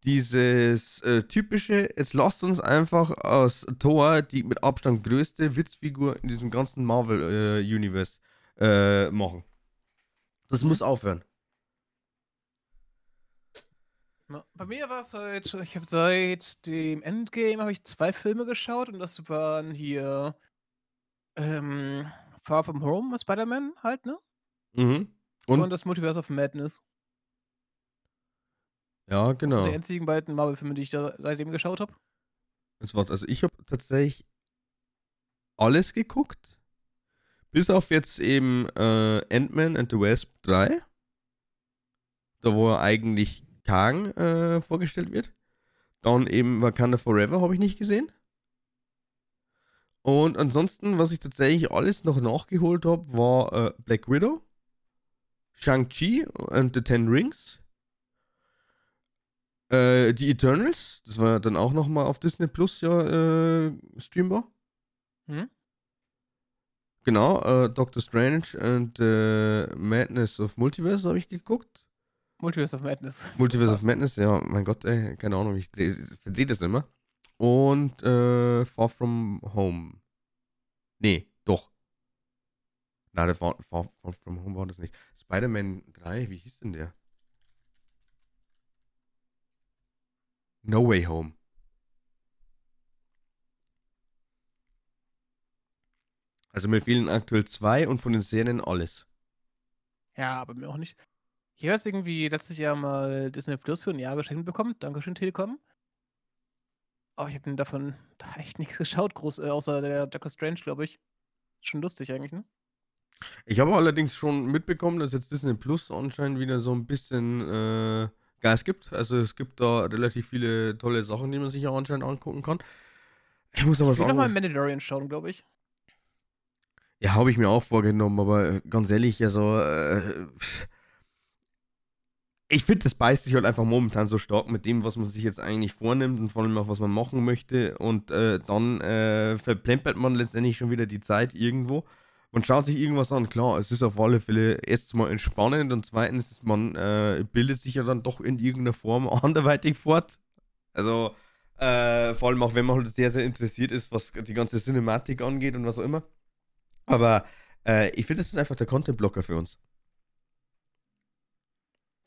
dieses äh, typische, jetzt lasst uns einfach aus Thor die mit Abstand größte Witzfigur in diesem ganzen Marvel-Universe äh, machen. Das muss aufhören. Bei mir war es halt, ich habe seit dem Endgame habe ich zwei Filme geschaut und das waren hier ähm, Far From Home, Spider-Man halt, ne? Mhm. Und, Und, das Multiverse of Madness. ja, Das genau. sind die einzigen beiden Marvel-Filme, die ich da seitdem geschaut habe. Also ich habe tatsächlich alles geguckt. Bis auf jetzt eben äh, Ant-Man and the Wasp 3. Da wo er eigentlich Kang äh, vorgestellt wird. Dann eben Wakanda Forever habe ich nicht gesehen. Und ansonsten, was ich tatsächlich alles noch nachgeholt habe, war äh, Black Widow, Shang-Chi and the Ten Rings, äh, die Eternals, das war dann auch nochmal auf Disney Plus ja äh, streambar. Hm? Genau, äh, Doctor Strange and the Madness of Multiverse habe ich geguckt. Multiverse of Madness. Multiverse of. Madness, ja, mein Gott, ey, keine Ahnung, ich verdrehe das immer. Und äh, Far From Home. Nee, doch. Na, der Far, Far, Far From Home war das nicht. Spider-Man 3, wie hieß denn der? No Way Home. Also mir fehlen aktuell zwei und von den Serien alles. Ja, aber mir auch nicht. Ich habe jetzt irgendwie letztes Jahr mal Disney Plus für ein Jahr geschenkt bekommen. Dankeschön, Telekom. Aber ich habe davon da echt nichts geschaut, groß, äh, außer der Doctor Strange, glaube ich. Schon lustig eigentlich, ne? Ich habe allerdings schon mitbekommen, dass jetzt Disney Plus anscheinend wieder so ein bisschen äh, Gas gibt. Also es gibt da relativ viele tolle Sachen, die man sich auch anscheinend angucken kann. Ich muss aber Ich will sagen. nochmal Mandalorian schauen, glaube ich. Ja, habe ich mir auch vorgenommen, aber äh, ganz ehrlich, also äh, ich finde, das beißt sich halt einfach momentan so stark mit dem, was man sich jetzt eigentlich vornimmt und vor allem auch, was man machen möchte. Und äh, dann äh, verplempert man letztendlich schon wieder die Zeit irgendwo. Man schaut sich irgendwas an, klar, es ist auf alle Fälle erstens mal entspannend und zweitens, man äh, bildet sich ja dann doch in irgendeiner Form anderweitig fort. Also, äh, vor allem auch wenn man halt sehr, sehr interessiert ist, was die ganze Cinematik angeht und was auch immer. Aber äh, ich finde, das ist einfach der Content-Blocker für uns.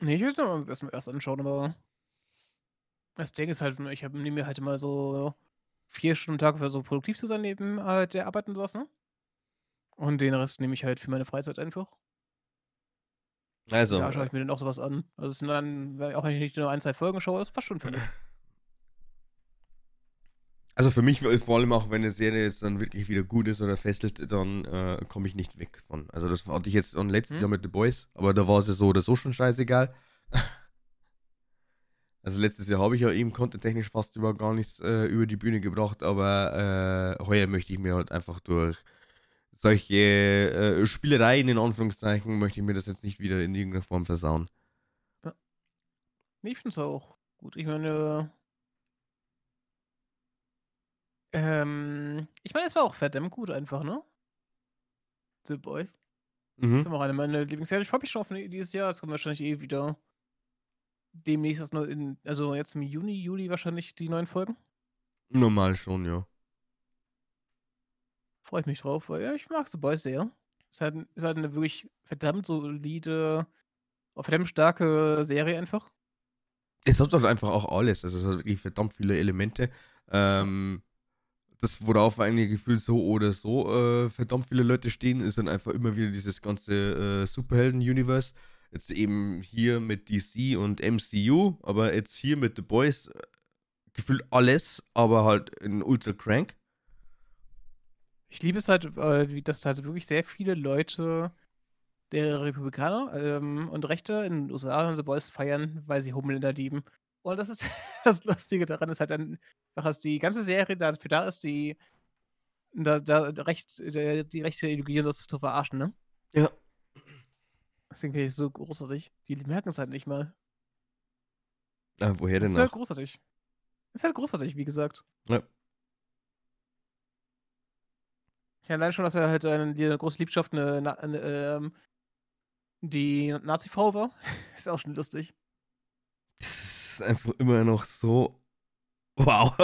Nee, ich will es mir erst, erst anschauen, aber das Ding ist halt, ich nehme mir halt immer so vier Stunden am Tag für so produktiv zu sein neben halt der Arbeit und sowas, ne? Und den Rest nehme ich halt für meine Freizeit einfach. Also, Ja, schaue ich mir dann auch sowas an. Also es sind dann, auch wenn ich nicht nur ein, zwei Folgen schaue, das passt schon für mich. also für mich vor allem auch, wenn eine Serie jetzt dann wirklich wieder gut ist oder fesselt, dann äh, komme ich nicht weg von. Also das hatte ich jetzt dann letztes Hm. Jahr mit The Boys, aber da war es ja so oder so schon scheißegal. Also letztes Jahr habe ich ja eben contenttechnisch fast über gar nichts äh, über die Bühne gebracht, aber äh, heuer möchte ich mir halt einfach durch solche äh, Spielereien in Anführungszeichen, möchte ich mir das jetzt nicht wieder in irgendeiner Form versauen. Nee, ich finde es auch gut. Ich meine, ähm, ich meine, es war auch verdammt gut einfach, ne? The Boys. Das Mhm. ist immer auch eine meiner Lieblingsserien. Ich freue mich schon auf dieses Jahr. Es kommt wahrscheinlich eh wieder demnächst, in, also jetzt im Juni, Juli wahrscheinlich die neuen Folgen. Normal schon, ja. Freue ich mich drauf, weil ja, ich mag The Boys sehr. Ist halt, ist halt eine wirklich verdammt solide, auch verdammt starke Serie einfach. Es hat halt einfach auch alles. Also es hat wirklich verdammt viele Elemente. Ähm, das, worauf eigentlich gefühlt so oder so äh, verdammt viele Leute stehen, ist dann einfach immer wieder dieses ganze äh, Superhelden-Universe. Jetzt eben hier mit DC und MCU, aber jetzt hier mit The Boys äh, gefühlt alles, aber halt in ultra crank. Ich liebe es halt, äh, wie das halt wirklich sehr viele Leute der Republikaner ähm, und Rechte in den USA The Boys feiern, weil sie Homelander lieben. Und das ist das Lustige daran, ist halt dann, dass die ganze Serie dafür da ist, die da, da recht, der, die rechte Ideologie das zu verarschen, ne? Ja. Deswegen finde ich so großartig. Die merken es halt nicht mal. Äh, woher Das denn ist halt großartig. Das ist halt großartig, wie gesagt. Ja. Ja, allein schon, dass er halt eine, die große Liebschaft eine, eine, ähm, die Nazi-Frau war, ist auch schon lustig. Ist einfach immer noch so. Wow.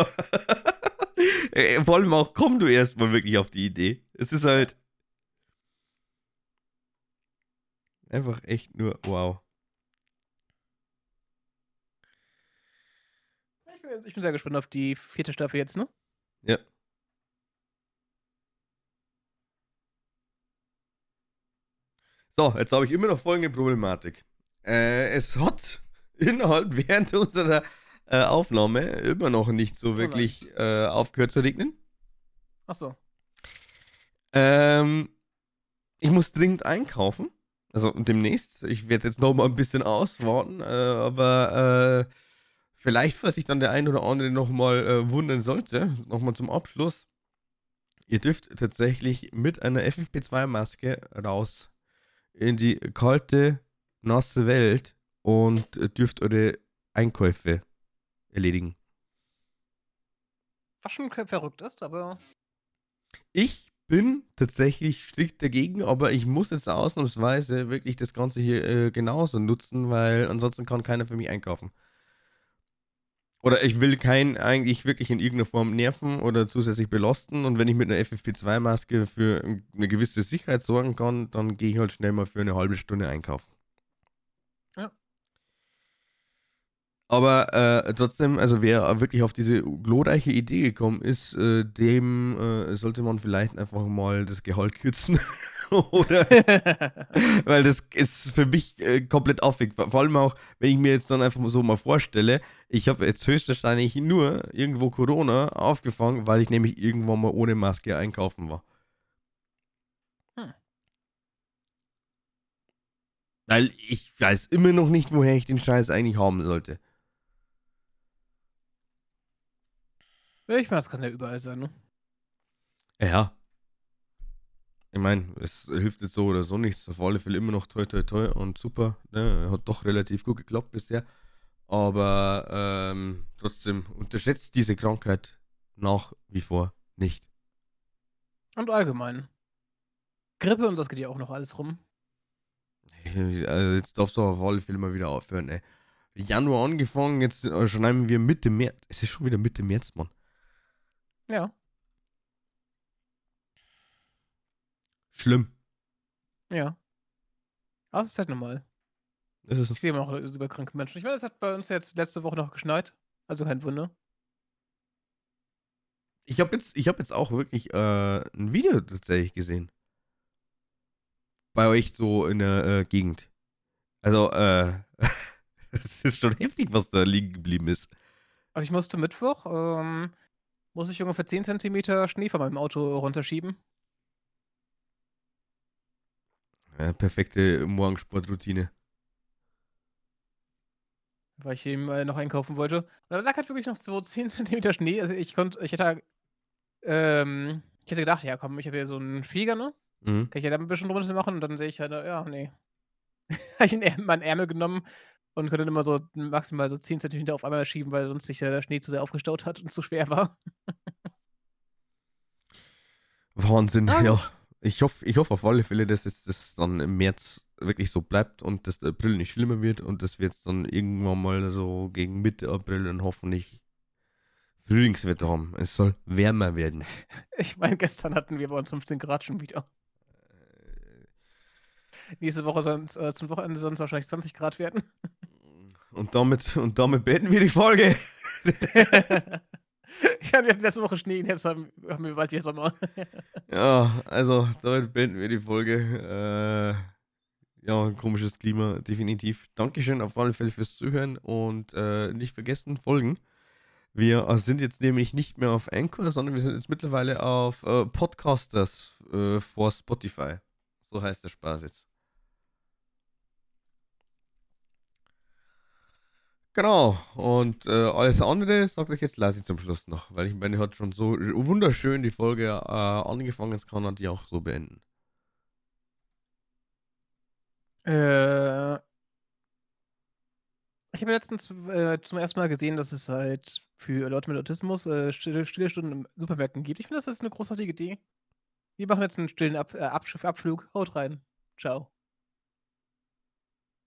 Ey, Vor allem auch, komm du erstmal wirklich auf die Idee. Es ist halt. Einfach echt nur wow. Ich bin, ich bin sehr gespannt auf die vierte Staffel jetzt, ne? Ja. So, jetzt habe ich immer noch folgende Problematik. Äh, es hat innerhalb während unserer äh, Aufnahme immer noch nicht so wirklich äh, aufgehört zu regnen. Achso. Ähm, ich muss dringend einkaufen. Also demnächst. Ich werde jetzt noch mal ein bisschen auswarten, äh, aber äh, vielleicht, falls sich dann der ein oder andere noch mal äh, wundern sollte, noch mal zum Abschluss. Ihr dürft tatsächlich mit einer FFP2-Maske raus in die kalte, nasse Welt und äh, dürft eure Einkäufe erledigen. Was schon verrückt ist, aber Ich bin tatsächlich strikt dagegen, aber ich muss jetzt ausnahmsweise wirklich das Ganze hier äh, genauso nutzen, weil ansonsten kann keiner für mich einkaufen. Oder ich will keinen eigentlich wirklich in irgendeiner Form nerven oder zusätzlich belasten. Und wenn ich mit einer FFP2-Maske für eine gewisse Sicherheit sorgen kann, dann gehe ich halt schnell mal für eine halbe Stunde einkaufen. Ja. Aber äh, trotzdem, also wer wirklich auf diese glorreiche Idee gekommen ist, äh, dem äh, sollte man vielleicht einfach mal das Gehalt kürzen. Oder weil das ist für mich äh, komplett aufweg. Vor allem auch, wenn ich mir jetzt dann einfach so mal vorstelle, ich habe jetzt höchstwahrscheinlich nur irgendwo Corona aufgefangen, weil ich nämlich irgendwann mal ohne Maske einkaufen war. Hm. Weil ich weiß immer noch nicht, woher ich den Scheiß eigentlich haben sollte. Ich meine, es kann ja überall sein, ne? Ja. Ich meine, es hilft jetzt so oder so nichts. Auf alle Fälle immer noch toll, toll, toll und super. Ne? Hat doch relativ gut geklappt bisher. Aber ähm, trotzdem unterschätzt diese Krankheit nach wie vor nicht. Und allgemein. Grippe und das geht ja auch noch alles rum. Also jetzt darfst du auf alle Fälle mal wieder aufhören, ey. Januar angefangen, jetzt schreiben wir Mitte März. Es ist schon wieder Mitte März, Mann. Ja. Schlimm. Ja. Aber es ist halt normal. Es ich sehe immer noch über kranke Menschen. Ich meine, es hat bei uns jetzt letzte Woche noch geschneit. Also kein Wunder. Ich habe jetzt, hab jetzt auch wirklich äh, ein Video tatsächlich gesehen. Bei euch so in der äh, Gegend. Also, äh, es ist schon heftig, was da liegen geblieben ist. Also ich musste Mittwoch, ähm, muss ich ungefähr 10 cm Schnee von meinem Auto runterschieben. Ja, perfekte Morgensportroutine. Weil ich eben äh, noch einkaufen wollte. Und da lag halt wirklich noch so 10 cm Schnee. Also ich konnte, ich hätte, ähm, ich hätte gedacht, ja komm, ich habe hier so einen Flieger, ne? Mhm. Kann ich ja da ein bisschen drunter machen und dann sehe ich halt, ja, nee. habe ich meinen Ärmel genommen und konnte immer so maximal so 10 cm auf einmal schieben, weil sonst sich der Schnee zu sehr aufgestaut hat und zu schwer war. Wahnsinn, ah, ja. Ich hoffe, ich hoffe auf alle Fälle, dass es das dann im März wirklich so bleibt und dass der April nicht schlimmer wird und dass wir jetzt dann irgendwann mal so gegen Mitte April dann hoffentlich Frühlingswetter haben. Es soll wärmer werden. Ich meine, gestern hatten wir bei uns 15 Grad schon wieder. Äh, Nächste Woche soll es äh, zum Wochenende sonst wahrscheinlich 20 Grad werden. Und damit, und damit beenden wir die Folge. Ja, wir hatten letzte Woche Schnee, jetzt haben, haben wir bald wieder Sommer. ja, also damit beenden wir die Folge. Äh, ja, komisches Klima, definitiv. Dankeschön auf alle Fälle fürs Zuhören und äh, nicht vergessen, folgen. Wir sind jetzt nämlich nicht mehr auf Anchor, sondern wir sind jetzt mittlerweile auf äh, Podcasters äh, vor Spotify. So heißt der Spaß jetzt. Genau. Und äh, alles andere sagt euch jetzt Lassi zum Schluss noch, weil ich meine, hat schon so wunderschön die Folge äh, angefangen, jetzt kann er die auch so beenden. Äh, ich habe letztens äh, zum ersten Mal gesehen, dass es halt für Leute mit Autismus äh, stille, stille Stunden im Supermärkten gibt. Ich finde, das ist eine großartige Idee. Wir machen jetzt einen stillen Ab äh, Abflug. Haut rein. Ciao.